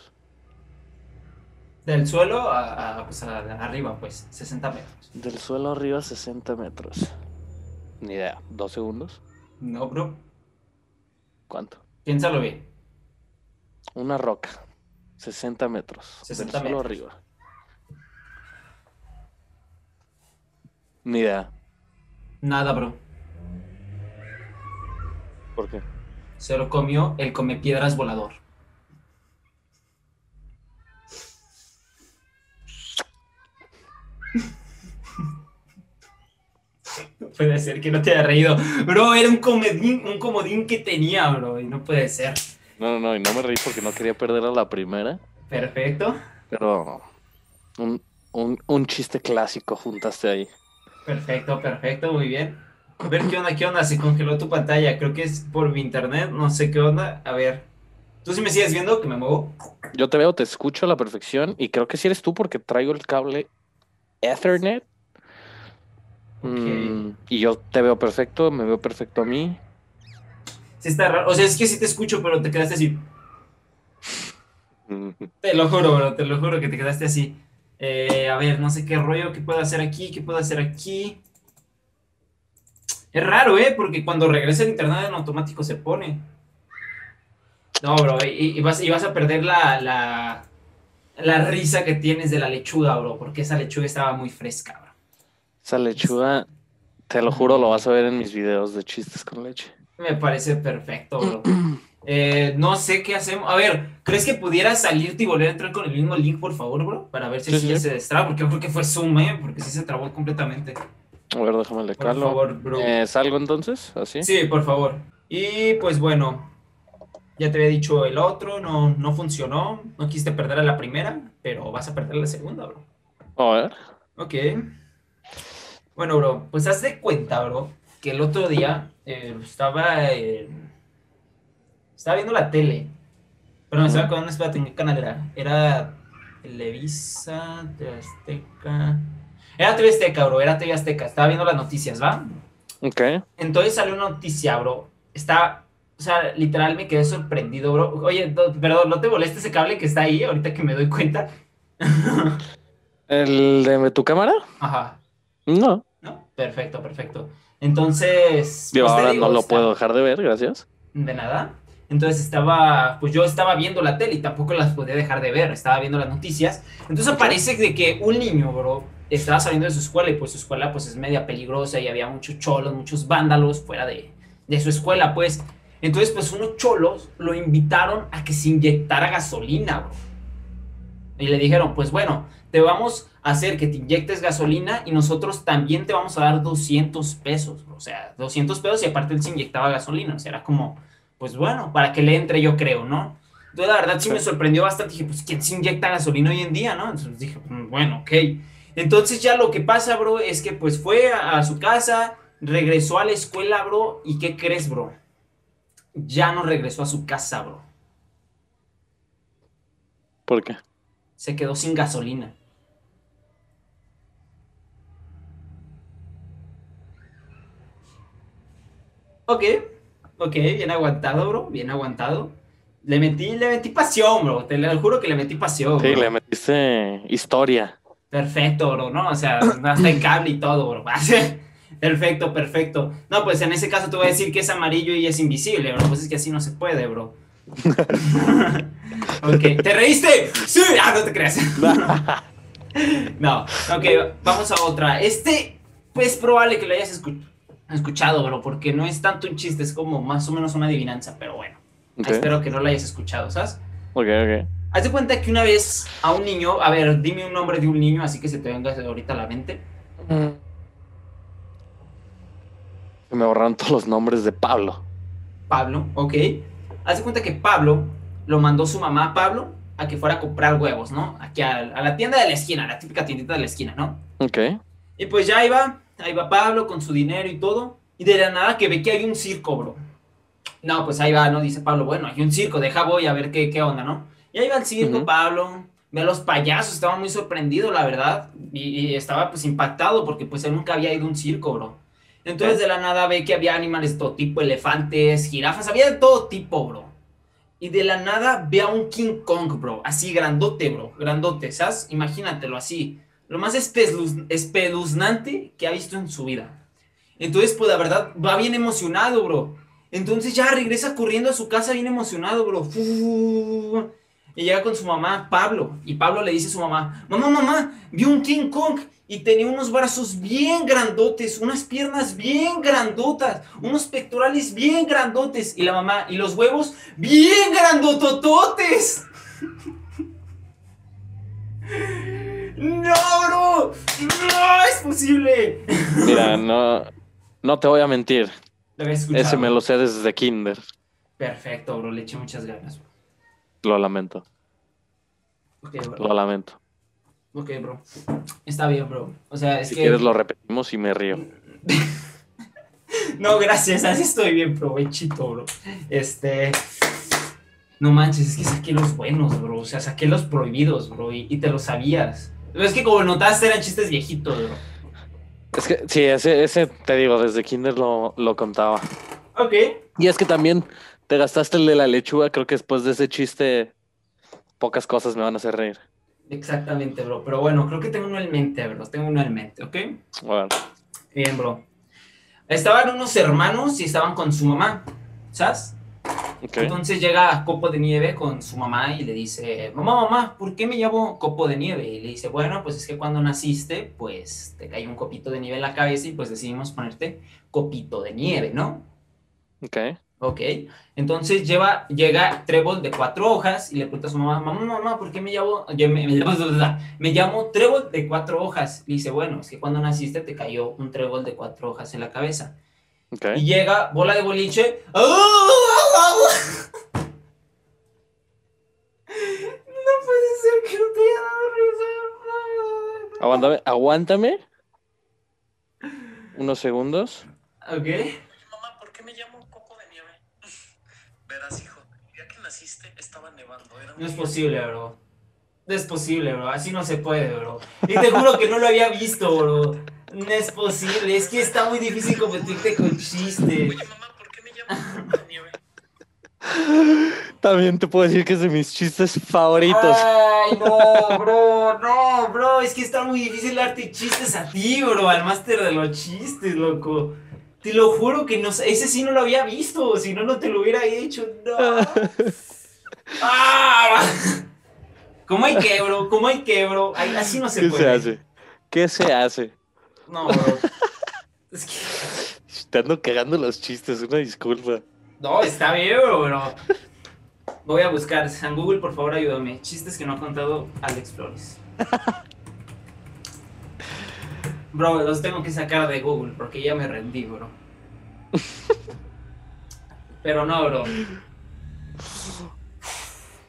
Del suelo a, a, pues, a- a arriba, pues, 60 metros. Del suelo arriba, 60 metros. Ni idea. ¿Dos segundos? No, bro. ¿Cuánto? Piénsalo bien. Una roca. 60 metros. 60 del suelo arriba. Ni idea. Nada, bro. ¿Por qué? Se lo comió el come piedras volador. No puede ser que no te haya reído. Bro, era un comodín, un comodín que tenía, bro. Y no puede ser. No, no, no. Y no me reí porque no quería perder a la primera. Perfecto. Pero. Un, un, un chiste clásico juntaste ahí. Perfecto, perfecto, muy bien. A ver qué onda, qué onda. Se congeló tu pantalla. Creo que es por mi internet. No sé qué onda. A ver. ¿Tú sí me sigues viendo que me muevo? Yo te veo, te escucho a la perfección y creo que sí eres tú porque traigo el cable Ethernet. Ok. Mm, y yo te veo perfecto, me veo perfecto a mí. Sí está raro. O sea, es que sí te escucho, pero te quedaste así. Te lo juro, bro, te lo juro que te quedaste así. Eh, a ver, no sé qué rollo, qué puedo hacer aquí, qué puedo hacer aquí. Es raro, ¿eh? Porque cuando regresa el internet en automático se pone. No, bro, y, y vas, y vas a perder la, la, la risa que tienes de la lechuga, bro, porque esa lechuga estaba muy fresca, bro. Esa lechuga, te lo juro, lo vas a ver en mis videos de chistes con leche. Me parece perfecto, bro. Eh, no sé qué hacemos. A ver, ¿crees que pudieras salirte y volver a entrar con el mismo link, por favor, bro? Para ver si Sí, así sí. ya se destraba, porque yo creo que fue Zoom, ¿eh? Porque sí se trabó completamente. A ver, déjame le Por favor, bro. Eh, ¿Salgo entonces? ¿Así? Sí, por favor. Y pues bueno, ya te había dicho el otro, no, no funcionó. No quisiste perder a la primera, pero vas a perder a la segunda, bro. A ver. Ok. Bueno, bro, pues haz de cuenta, bro, que el otro día eh, estaba, eh, estaba viendo la tele. Pero me estaba acordando, espérate, ¿en qué canal era? Era Televisa, TV Azteca. Era TV Azteca, bro, era TV Azteca. Estaba viendo las noticias, ¿va? Ok. Entonces salió una noticia, bro. Está, o sea, literal me quedé sorprendido, bro. Oye, no- perdón, ¿no te molesta ese cable que está ahí ahorita que me doy cuenta? ¿El de tu cámara? Ajá. No. ¿No? Perfecto, perfecto. Entonces, Yo pues, ahora digo, no lo está- puedo dejar de ver, gracias. De nada. Entonces estaba, pues yo estaba viendo la tele y tampoco las podía dejar de ver, estaba viendo las noticias. Entonces Ok. aparece de que un niño, bro, estaba saliendo de su escuela y pues su escuela pues es media peligrosa y había muchos cholos, muchos vándalos fuera de, de su escuela, pues. Entonces pues unos cholos lo invitaron a que se inyectara gasolina, bro. Y le dijeron, pues bueno, te vamos hacer que te inyectes gasolina y nosotros también te vamos a dar 200 pesos. O sea, 200 pesos y aparte él se inyectaba gasolina. O sea, era como, pues bueno, para que le entre yo creo, ¿no? Entonces la verdad sí me sorprendió bastante. Dije, pues ¿quién se inyecta gasolina hoy en día, no? Entonces dije, "Mm, bueno, ok. Entonces ya lo que pasa, bro, es que pues fue a, a su casa, regresó a la escuela, bro. ¿Y qué crees, bro? Ya no regresó a su casa, bro. ¿Por qué? Se quedó sin gasolina. Ok, ok, bien aguantado, bro, bien aguantado. Le metí, le metí pasión, bro, te lo juro que le metí pasión. Sí, bro. le metiste historia. Perfecto, bro, ¿no? O sea, hasta en cable y todo, bro. Perfecto, perfecto. No, pues en ese caso te voy a decir que es amarillo y es invisible, bro. Pues es que así no se puede, bro. ok, ¿te reíste? Sí, ah, no te creas. no, ok, vamos a otra. Este, pues probable que lo hayas escu- escuchado, bro, porque no es tanto un chiste, es como más o menos una adivinanza, pero bueno. Espero que no lo hayas escuchado, ¿sabes? ok, ok. Haz de cuenta que una vez a un niño, a ver, dime un nombre de un niño, así que se te venga ahorita a la mente. Se me borraron todos los nombres de Pablo. Pablo, ok. Haz de cuenta que Pablo lo mandó su mamá a Pablo a que fuera a comprar huevos, ¿no? Aquí a, a la tienda de la esquina, la típica tiendita de la esquina, ¿no? Ok. Y pues ya iba, ahí va Pablo con su dinero y todo. Y de la nada que ve que hay un circo, bro. No, pues ahí va, ¿no? Dice Pablo, bueno, hay un circo, deja voy a ver qué, qué onda, ¿no? Y ahí va el circo. Pablo. Ve a los payasos, estaba muy sorprendido, la verdad. Y, y estaba pues impactado porque pues él nunca había ido a un circo, bro. Entonces de la nada ve que había animales de todo tipo, elefantes, jirafas, había de todo tipo, bro. Y de la nada ve a un King Kong, bro. Así grandote, bro. Grandote, ¿sabes? Imagínatelo así. Lo más espeluz- espeluznante que ha visto en su vida. Entonces, pues la verdad, va bien emocionado, bro. Entonces ya regresa corriendo a su casa bien emocionado, bro. Y llega con su mamá, Pablo. Y Pablo le dice a su mamá, mamá, mamá, vi un King Kong y tenía unos brazos bien grandotes, unas piernas bien grandotas, unos pectorales bien grandotes. Y la mamá, y los huevos bien grandotototes. No, bro. No es posible. Mira, no, no te voy a mentir. Lo había escuchado. Ese me lo sé desde kinder. Perfecto, bro. Le eché muchas ganas. bro. Lo lamento. Ok, bro. Lo lamento. Ok, bro. Está bien, bro. O sea, es Si que. quieres lo repetimos y me río. No, gracias. Así estoy bien, provechito, bro. Este. No manches, es que saqué los buenos, bro. O sea, saqué los prohibidos, bro. Y, y te lo sabías. Es que como notaste, eran chistes viejitos, bro. Es que sí, ese, ese te digo, desde kinder lo, lo contaba. Ok. Y es que también te gastaste el de la lechuga. Creo que después de ese chiste, pocas cosas me van a hacer reír. Exactamente, bro. Pero bueno, creo que tengo uno en mente, bro. Tengo uno en mente, ¿ok? Bueno, Bien, bro. Estaban unos hermanos y estaban con su mamá, ¿sabes? Ok. Entonces llega Copo de Nieve con su mamá y le dice, mamá, mamá, ¿por qué me llamo Copo de Nieve? Y le dice, bueno, pues es que cuando naciste, pues te cayó un copito de nieve en la cabeza y pues decidimos ponerte Copito de Nieve, ¿no? Ok. Ok. Entonces lleva, llega Trébol de cuatro hojas y le pregunta a su mamá, mamá, mamá, ¿por qué me llamo, me, me, me llamo Trébol de cuatro hojas? Y dice, bueno, es que cuando naciste te cayó un trébol de cuatro hojas en la cabeza. Ok. Y llega bola de boliche. ¡Au, au! No puede ser que no te haya dado risa. Aguántame, aguántame. Unos segundos. Ok. Mamá, ¿por qué me llamo Coco de Nieve? Verás, hijo, el día que naciste estaba nevando. Era No es posible, bro. No es posible, bro. Así no se puede, bro. Y te juro que no lo había visto, bro. No es posible. Es que está muy difícil competirte con chistes. Oye, mamá, ¿por qué me llamo Coco de Nieve? También te puedo decir que es de mis chistes favoritos. Ay, no, bro, no, bro, es que está muy difícil darte chistes a ti, bro, al máster de los chistes, loco. Te lo juro que no, ese sí no lo había visto, si no, no te lo hubiera hecho, no. Ah. ¿Cómo hay que, bro? ¿Cómo hay que, bro? Ay, así no se ¿Qué puede. se hace? ¿Qué se hace? No, bro. Es que, Te ando cagando los chistes, una disculpa. No, está bien, bro. Voy a buscar, San Google, por favor, ayúdame. Chistes que no ha contado Alex Flores. Bro, los tengo que sacar de Google porque ya me rendí, bro. Pero no, bro.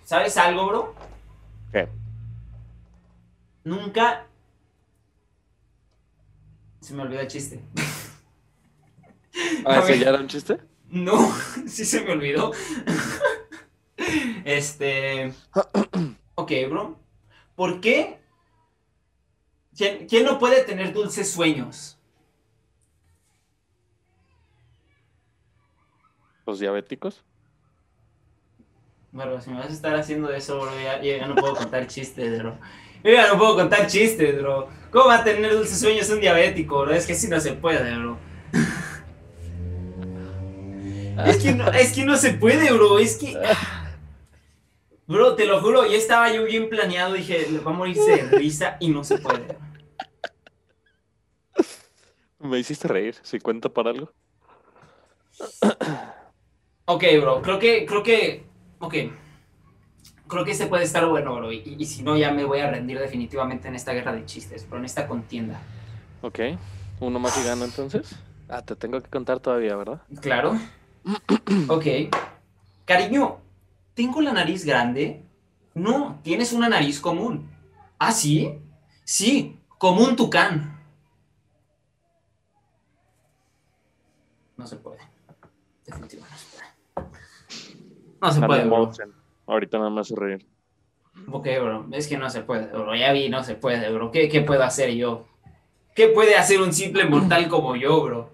¿Sabes algo, bro? ¿Qué? Nunca. Se me olvidó el chiste. Ah, A ¿ese ya era un chiste? No, sí se me olvidó. Este. Ok, bro. ¿Por qué? ¿Quién, quién no puede tener dulces sueños? ¿Los diabéticos? Bueno, si me vas a estar haciendo eso, bro, ya, ya no puedo contar chistes, bro. Yo ya no puedo contar chistes, bro. ¿Cómo va a tener dulces sueños un diabético, bro? Es que así no se puede, bro. Es que no, es que no se puede, bro. Es que. Bro, te lo juro, ya estaba yo bien planeado. Dije, le va a morirse de risa y no se puede. Me hiciste reír, si cuenta para algo. Ok, bro, creo que, creo que, ok. Creo que este puede estar bueno, bro. Y, y si no, ya me voy a rendir definitivamente en esta guerra de chistes, bro, en esta contienda. Ok, uno más y gano entonces. Ah, te tengo que contar todavía, ¿verdad? Claro. Ok. Cariño, ¿tengo la nariz grande? No, tienes una nariz común. ¿Ah, sí? Sí, como un tucán. No se puede. Definitivamente no se puede. No se puede, bro. Ahorita nada más reír. Ok, bro. Es que no se puede, bro. Ya vi, no se puede, bro. ¿Qué, qué puedo hacer yo? ¿Qué puede hacer un simple mortal como yo, bro?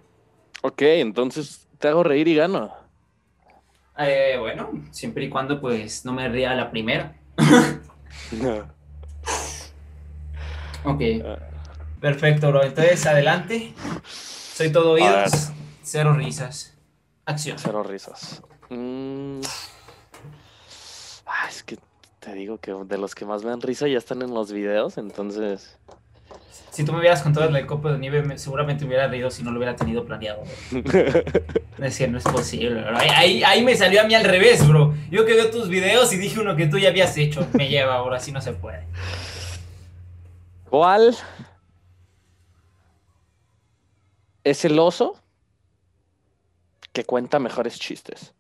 Ok, entonces te hago reír y gano. Eh, bueno, siempre y cuando pues no me ría la primera. Ok. Perfecto, bro. Entonces, adelante. Soy todo oídos. Cero risas. Acción. Cero risas. Mm. Ah, es que te digo que de los que más me dan risa ya están en los videos, entonces. Si tú me hubieras contado el copo de nieve, me- seguramente me hubiera reído si no lo hubiera tenido planeado. que no es posible, bro. Ahí, ahí, ahí me salió a mí al revés, bro. Yo que veo tus videos y dije uno que tú ya habías hecho. Me lleva, ahora así no se puede. ¿Cuál es el oso que cuenta mejores chistes?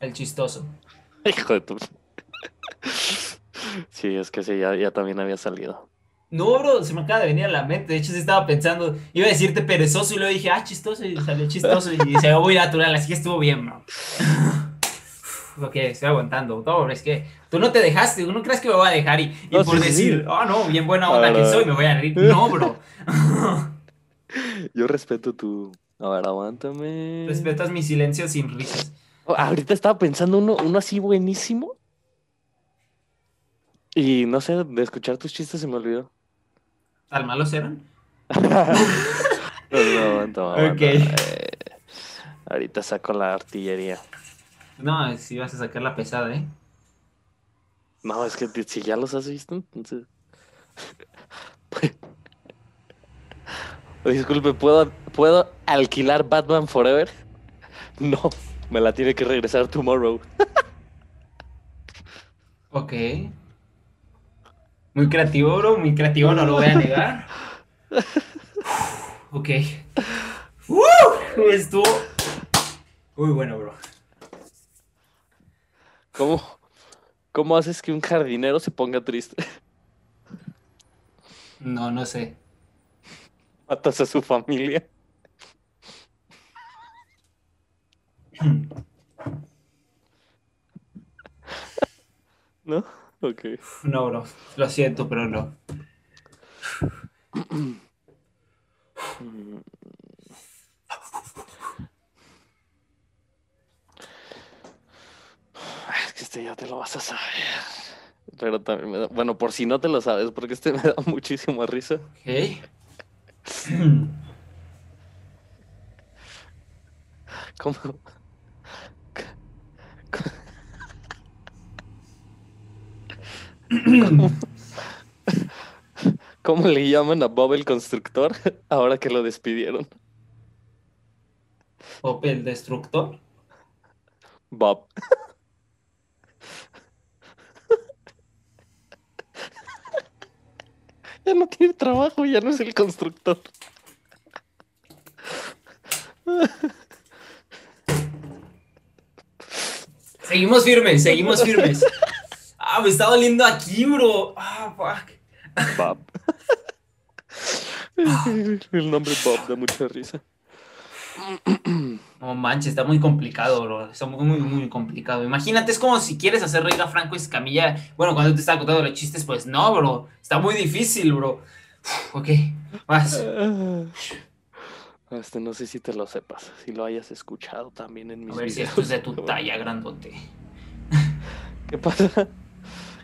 El chistoso. Hijo de tu. Sí, es que sí, ya, ya también había salido. No, bro, se me acaba de venir a la mente. De hecho, sí estaba pensando, iba a decirte perezoso y luego dije, ah, chistoso, y salió chistoso y se ve muy natural, así que estuvo bien, bro. ok, estoy aguantando. No, bro, es que tú no te dejaste, tú no crees que me voy a dejar y, y No, por sí, decir, sí. oh, no, bien buena onda que soy, me voy a reír. No, bro. Yo respeto tu. A ver, aguántame. Respetas mi silencio sin risas. Oh, ahorita estaba pensando uno, uno así buenísimo. Y no sé, de escuchar tus chistes se me olvidó. ¿Tan malos eran? No, no, aguanta, aguanta. Ok. Eh, ahorita saco la artillería. No, si vas a sacar la pesada, ¿eh? No, es que si ya los has visto, entonces. Disculpe, ¿puedo, ¿puedo alquilar Batman Forever? No, me la tiene que regresar tomorrow. Ok. Muy creativo, bro, muy creativo, no lo voy a negar. Ok. ¡Woo! Estuvo muy bueno, bro. ¿Cómo, ¿Cómo haces que un jardinero se ponga triste? No, no sé. Matas a su familia. ¿No? Ok. No, bro. Lo siento, pero no. Ay, Es que este ya te lo vas a saber. Pero también me da... Bueno, por si no te lo sabes, porque este me da muchísima risa. Ok. ¿Cómo? ¿Cómo le llaman a Bob el constructor ahora que lo despidieron? Pop el destructor. Bob. ya no tiene trabajo, ya no es el constructor. Seguimos firmes, seguimos firmes. Ah, me está doliendo aquí, bro. Ah, fuck. Bob. El nombre Bob da mucha risa. No manches, está muy complicado, bro. Está muy, muy, muy complicado. Imagínate, es como si quieres hacer reír a Franco Escamilla. Bueno, cuando te está contando los chistes, pues no, bro. Está muy difícil, bro. Ok, vas. Este no sé si te lo sepas, si lo hayas escuchado también en mis A ver si videos. esto es de tu talla, grandote. ¿Qué pasa?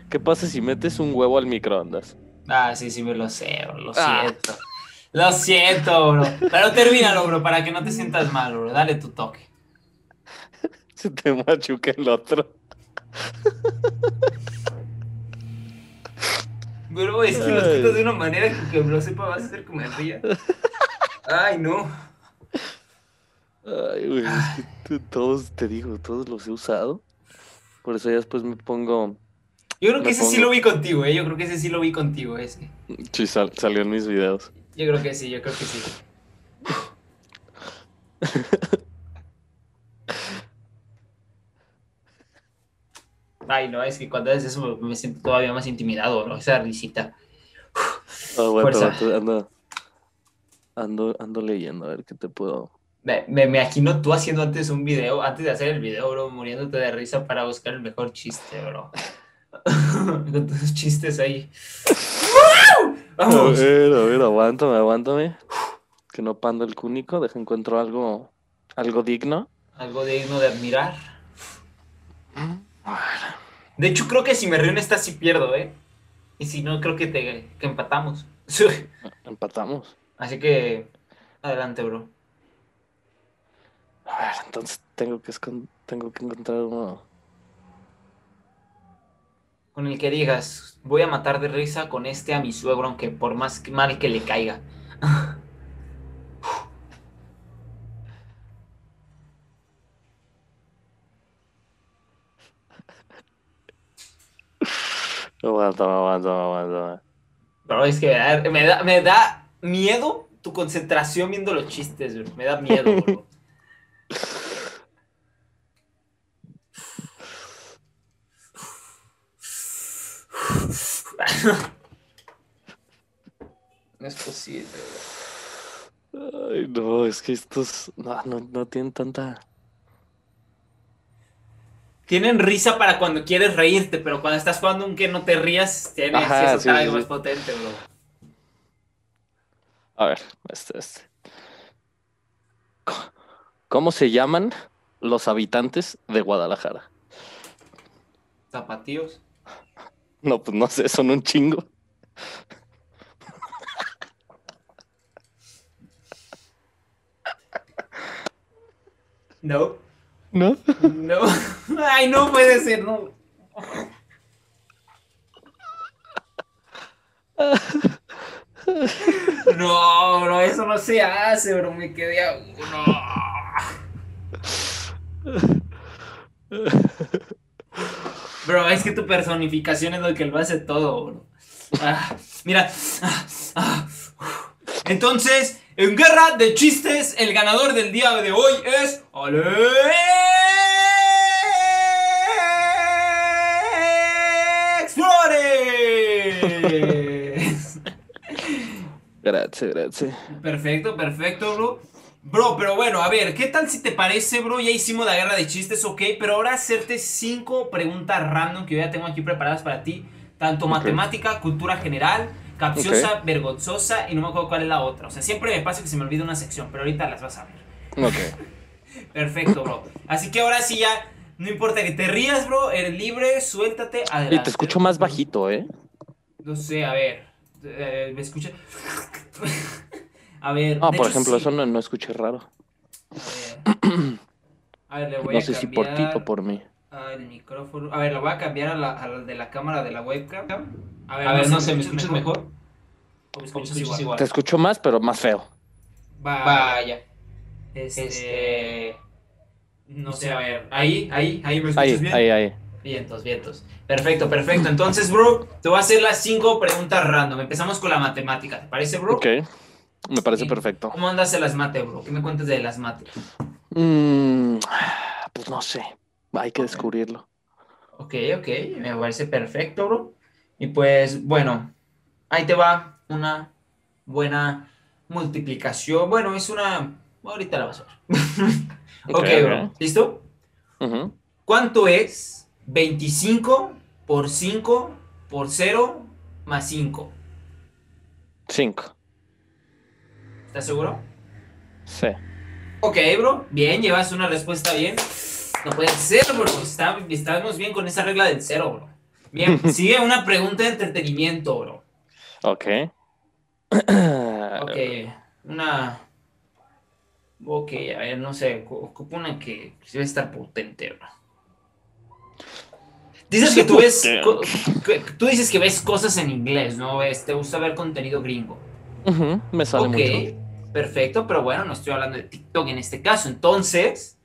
¿Qué pasa si metes un huevo al microondas? Ah, sí, sí, me lo sé, bro. Lo Ah. siento. Lo siento, bro. Pero termínalo, bro, para que no te sientas mal, bro. Dale tu toque. Se te machuca el otro. Bro, es que lo Ay. escritas de una manera que, que lo sepa, vas a hacer me ría. Ay, no. Ay, güey, es que todos, te digo, todos los he usado. Por eso ya después me pongo. Yo creo que ese sí lo vi contigo, eh. Yo creo que ese sí lo vi contigo, ese. Sí, sal- salió en mis videos. Yo creo que sí, yo creo que sí. Ay, no, es que cuando haces eso me siento todavía más intimidado, ¿no? Esa risita. Ah, aguanta, Fuerza. ando, ando leyendo, a ver qué te puedo. Me, me, me imagino tú haciendo antes un video, antes de hacer el video, bro, muriéndote de risa para buscar el mejor chiste, bro. Con tus chistes ahí. A Vamos. ver, a ver, aguántame, aguántame. Que no pando el cúnico, deja encuentro algo, algo digno. Algo digno de admirar. De hecho, creo que si me en esta sí pierdo, ¿eh? Y si no, creo que, te, que empatamos. Empatamos. Así que, adelante, bro. A ver, entonces tengo que, tengo que encontrar uno. Con el que digas, voy a matar de risa con este a mi suegro, aunque por más que- mal que le caiga. Aguántame, aguántame, aguántame. Bro, es que me da, me da miedo tu concentración viendo los chistes, bro. Me da miedo, bro. No es posible, bro. Ay, no, es que estos no, no, no tienen tanta. Tienen risa para cuando quieres reírte, pero cuando estás jugando un que no te rías, tienes Ajá, eso sí, más sí. potente, bro. A ver, este, este. ¿Cómo se llaman los habitantes de Guadalajara? Zapatillos. No, pues no sé, son un chingo. No. ¿No? No. Ay, no puede ser, no. No, bro, eso no se hace, bro. Me quedé a uno. Bro, es que tu personificación es lo que lo hace todo, bro. Ah, mira. Ah, ah. Entonces, en guerra de chistes, el ganador del día de hoy es Alex Flores. Gracias, gracias. Perfecto, perfecto, bro. Bro, pero bueno, a ver, ¿qué tal si te parece, bro? Ya hicimos la guerra de chistes, ok, pero ahora hacerte cinco preguntas random que yo ya tengo aquí preparadas para ti. Tanto matemática, cultura general, capciosa, vergonzosa y no me acuerdo cuál es la otra. O sea, siempre me pasa que se me olvida una sección, pero ahorita las vas a ver. Ok. Perfecto, bro. Así que ahora sí ya, no importa que te rías, bro, eres libre, suéltate, adelante. Y te escucho más bajito, ¿eh? No sé, a ver. eh, ¿Me escucha? a ver. Ah, de por hecho, ejemplo, sí. eso no, no escuché raro. A ver. A ver, le voy No a sé si por ti o por mí. al micrófono. A ver, lo voy a cambiar a la, a la de la cámara de la webcam. A ver, A ver, no sé, ¿me ¿me escuchas mejor? ¿O me escuchas igual? Te escucho más, pero más feo. Vaya. Vaya. Este... No sé, a ver. Ahí, ahí, ahí me escuchas Ahí, bien. ahí, ahí. Vientos, vientos. Perfecto, perfecto. Entonces, bro, te voy a hacer las cinco preguntas random. Empezamos con la matemática. ¿Te parece, bro? Ok. Me parece Sí. perfecto. ¿Cómo andas en las mate, bro? ¿Qué me cuentas de las mate? Mm, pues no sé. Hay que descubrirlo. Ok, ok, me parece perfecto, bro. Y pues, bueno, ahí te va una buena multiplicación. Bueno, es una... Ahorita la vas a ver. ok, Ok, bro. ¿Listo? ¿Cuánto es 25 por 5 por 0 más 5? Cinco. ¿Estás seguro? Sí. Ok, bro. Bien, llevas una respuesta bien. No puede ser, bro. Está- estamos bien con esa regla del cero, bro. Bien, sigue una pregunta de entretenimiento, bro. Ok. Ok, una. Ok, a ver, no sé. ocu- Ocupo una que debe estar potente, bro. Dices que tú ves. Tú dices que ves cosas en inglés, ¿no? Ves, te gusta ver contenido gringo. Me sale Ok, mucho. perfecto, pero bueno, no estoy hablando de TikTok en este caso. Entonces,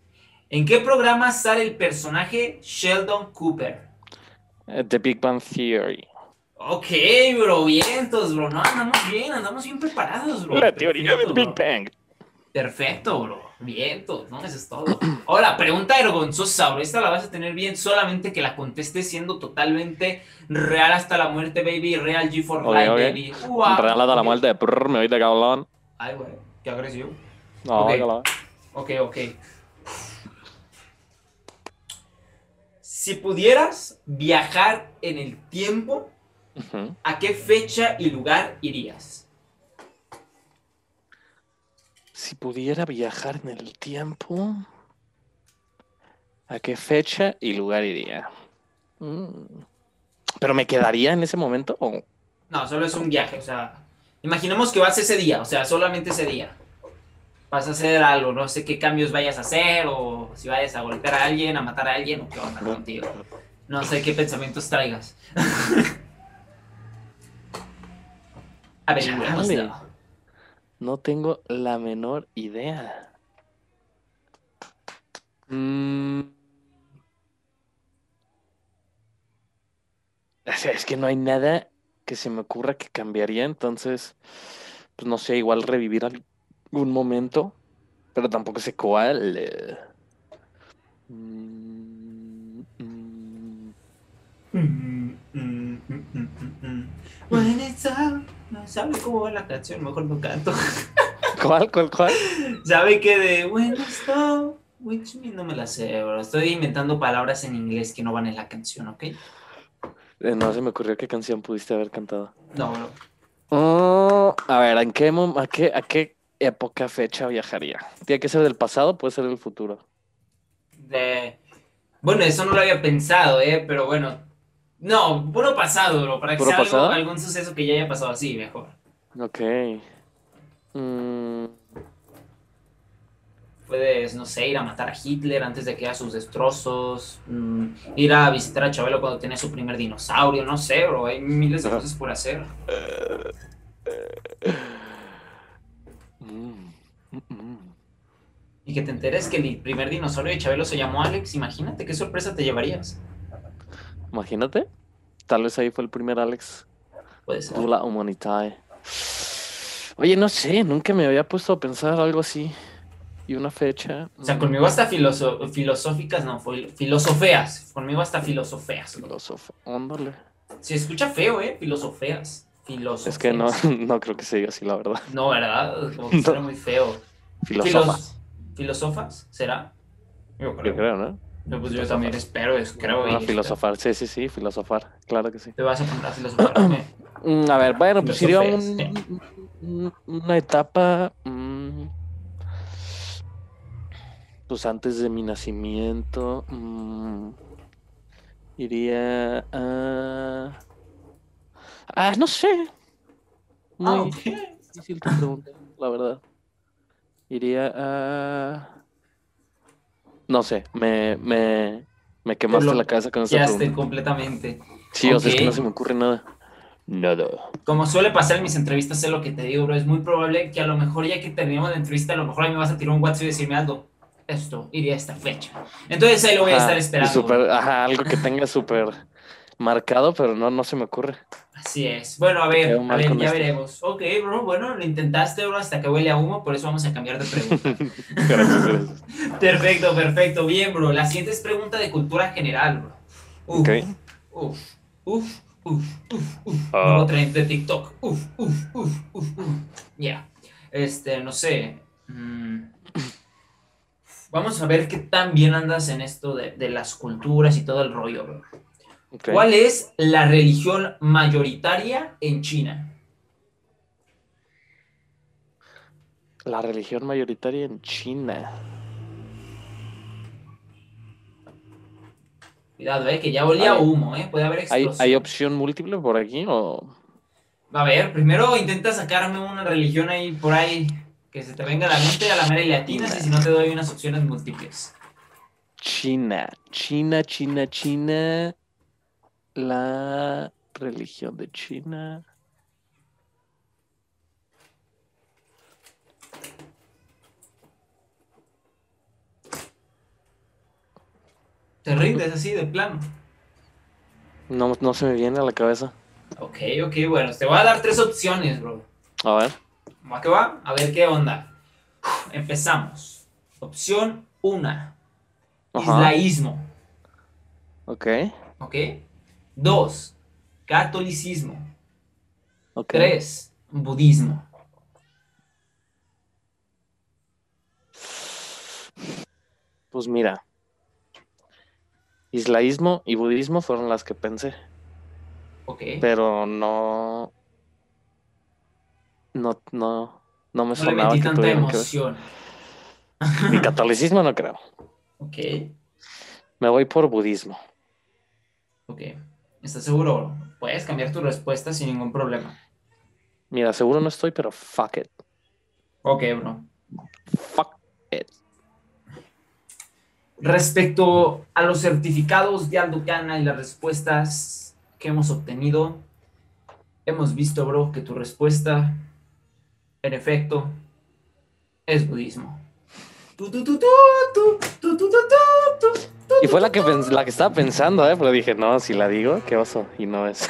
¿en qué programa sale el personaje Sheldon Cooper? Eh, The Big Bang Theory. Ok, bro, vientos, bro. No, andamos bien, andamos bien preparados, bro. La teoría del Big. Bang. Perfecto, bro. Vientos, ¿no? Eso es todo. Ahora, pregunta vergonzosa, bro. Esta la vas a tener bien solamente que la contestes siendo totalmente real hasta la muerte, baby. Real G for Ok, life, ok. baby. Real de la muerte. Me voy de cabrón. Ay, güey, qué agresivo. No, que la- Ok, ok. Si pudieras viajar en el tiempo. ¿a qué fecha y lugar irías? Si pudiera viajar en el tiempo, ¿a qué fecha y lugar iría? Mm. ¿Pero me quedaría en ese momento? o- No, solo es un viaje, o sea, imaginemos que vas ese día, o sea, solamente ese día. Vas a hacer algo, no sé qué cambios vayas a hacer, o si vayas a golpear a alguien, a matar a alguien, o qué onda contigo. No sé qué pensamientos traigas. Averigüemos. No tengo la menor idea. Mm. O sea, es que no hay nada que se me ocurra que cambiaría, entonces, pues no sé, igual revivir algún momento, pero tampoco sé cuál. Sabe cómo va la canción, mejor no canto. ¿Cuál, cuál, cuál? Sabe que de it's out, which me no me la sé, bro. Estoy inventando palabras en inglés que no van en la canción, ¿ok? Eh, no se me ocurrió qué canción pudiste haber cantado. No, bro. Oh, a ver, ¿en qué, mom- a, qué, ¿a qué época, fecha viajaría? ¿Tiene que ser del pasado? Puede ser del futuro. De... Bueno, eso no lo había pensado, ¿eh? Pero bueno. No, puro pasado, bro. Para que ¿Puro sea algo- algún suceso que ya haya pasado así, mejor. Ok. Mm, Puedes, no sé, ir a matar a Hitler antes de que haga sus destrozos. mm, ir a visitar a Chabelo cuando tenía su primer dinosaurio. No sé, bro. Hay miles de cosas por hacer. mm. Y que te enteres que el primer dinosaurio de Chabelo se llamó Alex. Imagínate qué sorpresa te llevarías. Imagínate. Tal vez ahí fue el primer Alex Puede ser. de la humanidad. Oye, no sé, nunca me había puesto a pensar algo así. Y una fecha. O sea, mm, conmigo hasta filoso- filosóficas, no, fue filosofeas. Conmigo hasta filosofeas. filósofo. Ándale. Se escucha feo, ¿eh? Filosofeas. Filosofeas. Es que no, no creo que se diga así, la verdad. No, ¿verdad? Como que suena muy feo. Filosofa. Filos- ¿Filósofas? ¿Será? Yo creo. Yo creo, ¿no? Pues yo también espero, es, creo. Y- filosofar, sí, sí, sí, filosofar, claro que sí. Te vas a apuntar a filosofar. ¿ok? Mm, a ver, bueno, pues iría a Filosofías, un- un- una etapa, mm, pues antes de mi nacimiento, mm, iría a... Ah, no sé. Muy Ah, ok. difícil tu pregunta, la verdad. Iría a... No sé, me, me, me quemaste lo la cabeza con Quedaste pregunta. completamente. Sí, o sea, es que no se me ocurre nada. Nada. Como suele pasar en mis entrevistas, sé lo que te digo, bro. Es muy probable que a lo mejor ya que terminemos la entrevista, a lo mejor a mí me vas a tirar un WhatsApp y decirme algo. Esto iría a esta fecha. Entonces ahí lo voy a estar esperando. súper- ajá, algo que tenga súper marcado, pero no, no se me ocurre. Así es. Bueno, a ver, a ver, ya veremos. Ok, bro, bueno, lo intentaste, bro, hasta que huele a humo, por eso vamos a cambiar de pregunta. Gracias, gracias. perfecto, perfecto. Bien, bro. La siguiente es pregunta de cultura general, bro. Uf, Ok. uf, uf, uf, uf, uf. Ah. Nuevo trend de TikTok. Uf, uf, uf, uf, uf. Ya. Este, no sé. mm, Vamos a ver qué tan bien andas en esto de, de las culturas y todo el rollo, bro. ¿Cuál es la religión mayoritaria en China? La religión mayoritaria en China. Cuidado, eh, que ya olía Hay- humo, eh. Puede haber ¿Hay, explosión. ¿Hay opción múltiple por aquí o...? A ver, primero intenta sacarme una religión ahí por ahí que se te venga a la mente a la mera y latinas y si no te doy unas opciones múltiples. China, China, China, China. La religión de China. Te rindes así de plano. No, no se me viene a la cabeza. Ok, ok, bueno, te voy a dar tres opciones, bro. A ver. ¿Va que va? A ver qué onda. Uf, Empezamos. Opción 1. Ajá. Islaísmo. Ok, ¿Ok? 2. Catolicismo. ok. 3. Budismo. Pues mira. Islaísmo y budismo fueron las que pensé, ¿Ok? pero no. No, no, no me No le sonaba metí que tanta tuvieran que emoción. Ni catolicismo no creo. Ok, Me voy por budismo. ok. ¿Estás seguro? Puedes cambiar tu respuesta sin ningún problema. Mira, seguro no estoy, pero fuck it. Ok, bro. Fuck it. Respecto a los certificados de Alducana y las respuestas que hemos obtenido, hemos visto, bro, que tu respuesta, en efecto, es budismo. Y fue la que, la que estaba pensando, ¿eh? Pero dije, no, si la digo, qué oso. Y no es.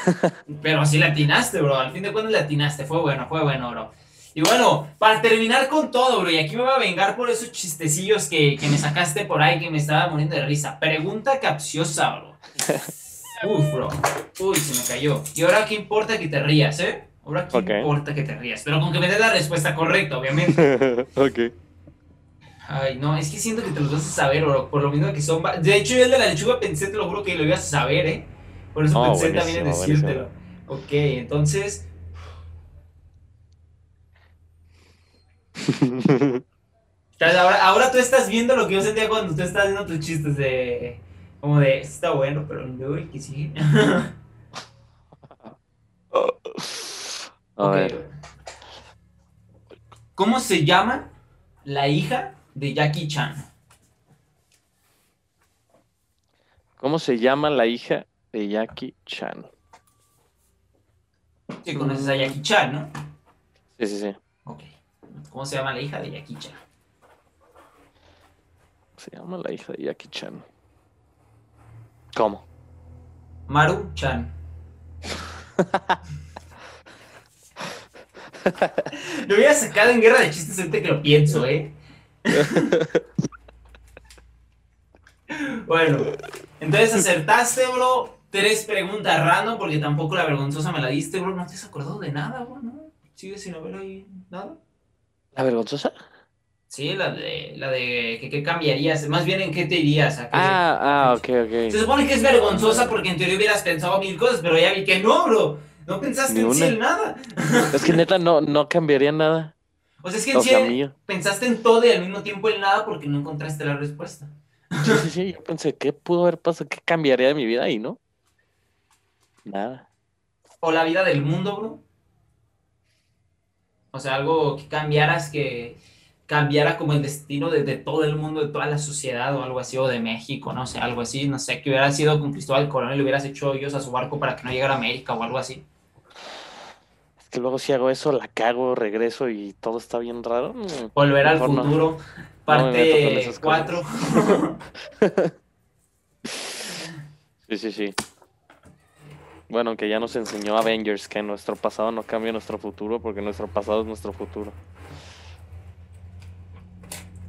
Pero así le atinaste, bro. Al fin de cuentas le atinaste. Fue bueno, fue bueno, bro. Y bueno, para terminar con todo, bro, y aquí me voy a vengar por esos chistecillos que, que me sacaste por ahí que me estaba muriendo de risa. Pregunta capciosa, bro. Uf, bro. Uy, se me cayó. Y ahora, ¿qué importa que te rías, eh? Ahora, ¿qué importa que te rías? Pero con que me des la respuesta correcta, obviamente. ok. Ay, no, es que siento que te los vas a saber, bro. Por lo mismo que son. De hecho, yo el de la lechuga pensé, te lo juro que lo ibas a saber, eh. Por eso Oh, pensé también en buenísimo, decírtelo. Ok, entonces. Ahora, ahora tú estás viendo lo que yo sentía cuando tú estás viendo tus chistes de. Como de, "Esto está bueno, pero no, y que sí. A ver. ¿Cómo se llama la hija de Jackie Chan? ¿Cómo se llama la hija de Jackie Chan? Sí, conoces a Jackie Chan, ¿no? Sí, sí, sí. Ok. ¿Cómo se llama la hija de Jackie Chan? Se llama la hija de Jackie Chan. ¿Cómo? Maru Chan. Lo hubiera sacado en guerra de chistes ahorita que lo pienso, ¿eh? Bueno, entonces acertaste, bro. Tres preguntas random, porque tampoco la vergonzosa me la diste, bro. No te has acordado de nada, bro, ¿no? ¿Sigues sin haber ahí nada? ¿La vergonzosa? Sí, la de, la de que qué cambiarías. Más bien en qué te irías. ¿A qué- Ah, ah, ok, Se ok. supone que es vergonzosa porque en teoría hubieras pensado mil cosas, pero ya vi que no, bro. No pensaste en nada. Es que neta no, no cambiaría nada. O sea, es que en O sí sea, mío. pensaste en todo y al mismo tiempo en nada porque no encontraste la respuesta. Sí, sí, sí. Yo pensé, ¿qué pudo haber pasado? ¿Qué cambiaría de mi vida? Y no. Nada. O la vida del mundo, bro. O sea, algo que cambiaras que cambiara como el destino de, de todo el mundo, de toda la sociedad o algo así, o de México, no sé, algo así, no sé, que hubiera sido con Cristóbal Colón y le hubieras hecho hoyos a su barco para que no llegara a América o algo así. Que luego si hago eso, la cago, regreso y todo está bien raro. Mm. Volver al Mejor futuro, No parte esas cosas. 4. Sí, sí, sí. Bueno, que ya nos enseñó Avengers que nuestro pasado no cambia nuestro futuro porque nuestro pasado es nuestro futuro.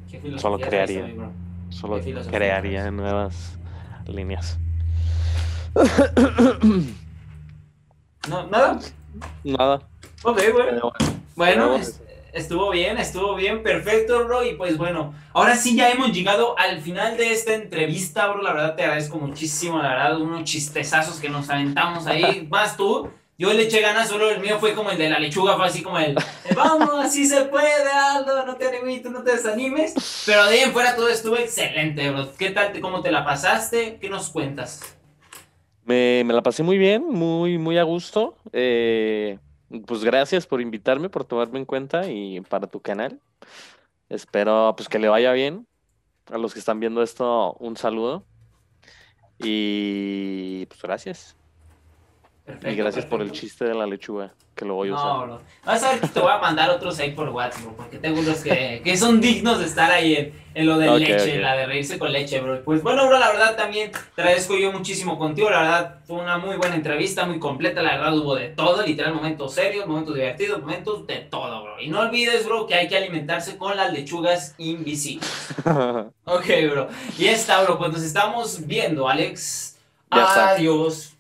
¿Qué filosofía Solo crearía. Solo crearía nuevas líneas. No, nada. Nada. Ok, bueno. pero bueno. Estuvo bien, estuvo bien, perfecto, bro. Y pues bueno, ahora sí ya hemos llegado al final de esta entrevista, bro. La verdad te agradezco muchísimo, la verdad, unos chistezazos que nos aventamos ahí. Más tú. Yo le eché ganas, solo el mío fue como el de la lechuga, fue así como el, vamos, así se puede, Aldo, no te animes, no te desanimes. Pero de ahí en fuera todo estuvo excelente, bro. ¿Qué tal, cómo te la pasaste? ¿Qué nos cuentas? Me, me la pasé muy bien, muy, muy a gusto. Eh, pues gracias por invitarme, por tomarme en cuenta y para tu canal. Espero pues que le vaya bien. A los que están viendo esto, un saludo. Y pues gracias. Y Perfecto, gracias por el chiste de la lechuga, que lo voy a No, usar. bro. Vas a ver que te voy a mandar otros ahí por WhatsApp, bro, porque tengo unos que, que son dignos de estar ahí en, en lo de leche, la de reírse con leche, bro. Pues bueno, bro, la verdad también te agradezco yo muchísimo contigo, la verdad fue una muy buena entrevista, muy completa, la verdad hubo de todo, literal, momentos serios, momentos divertidos, momentos de todo, bro. Y no olvides, bro, que hay que alimentarse con las lechugas invisibles. Ok, bro. Y está, bro, pues nos estamos viendo, Alex. Ya está. Adiós.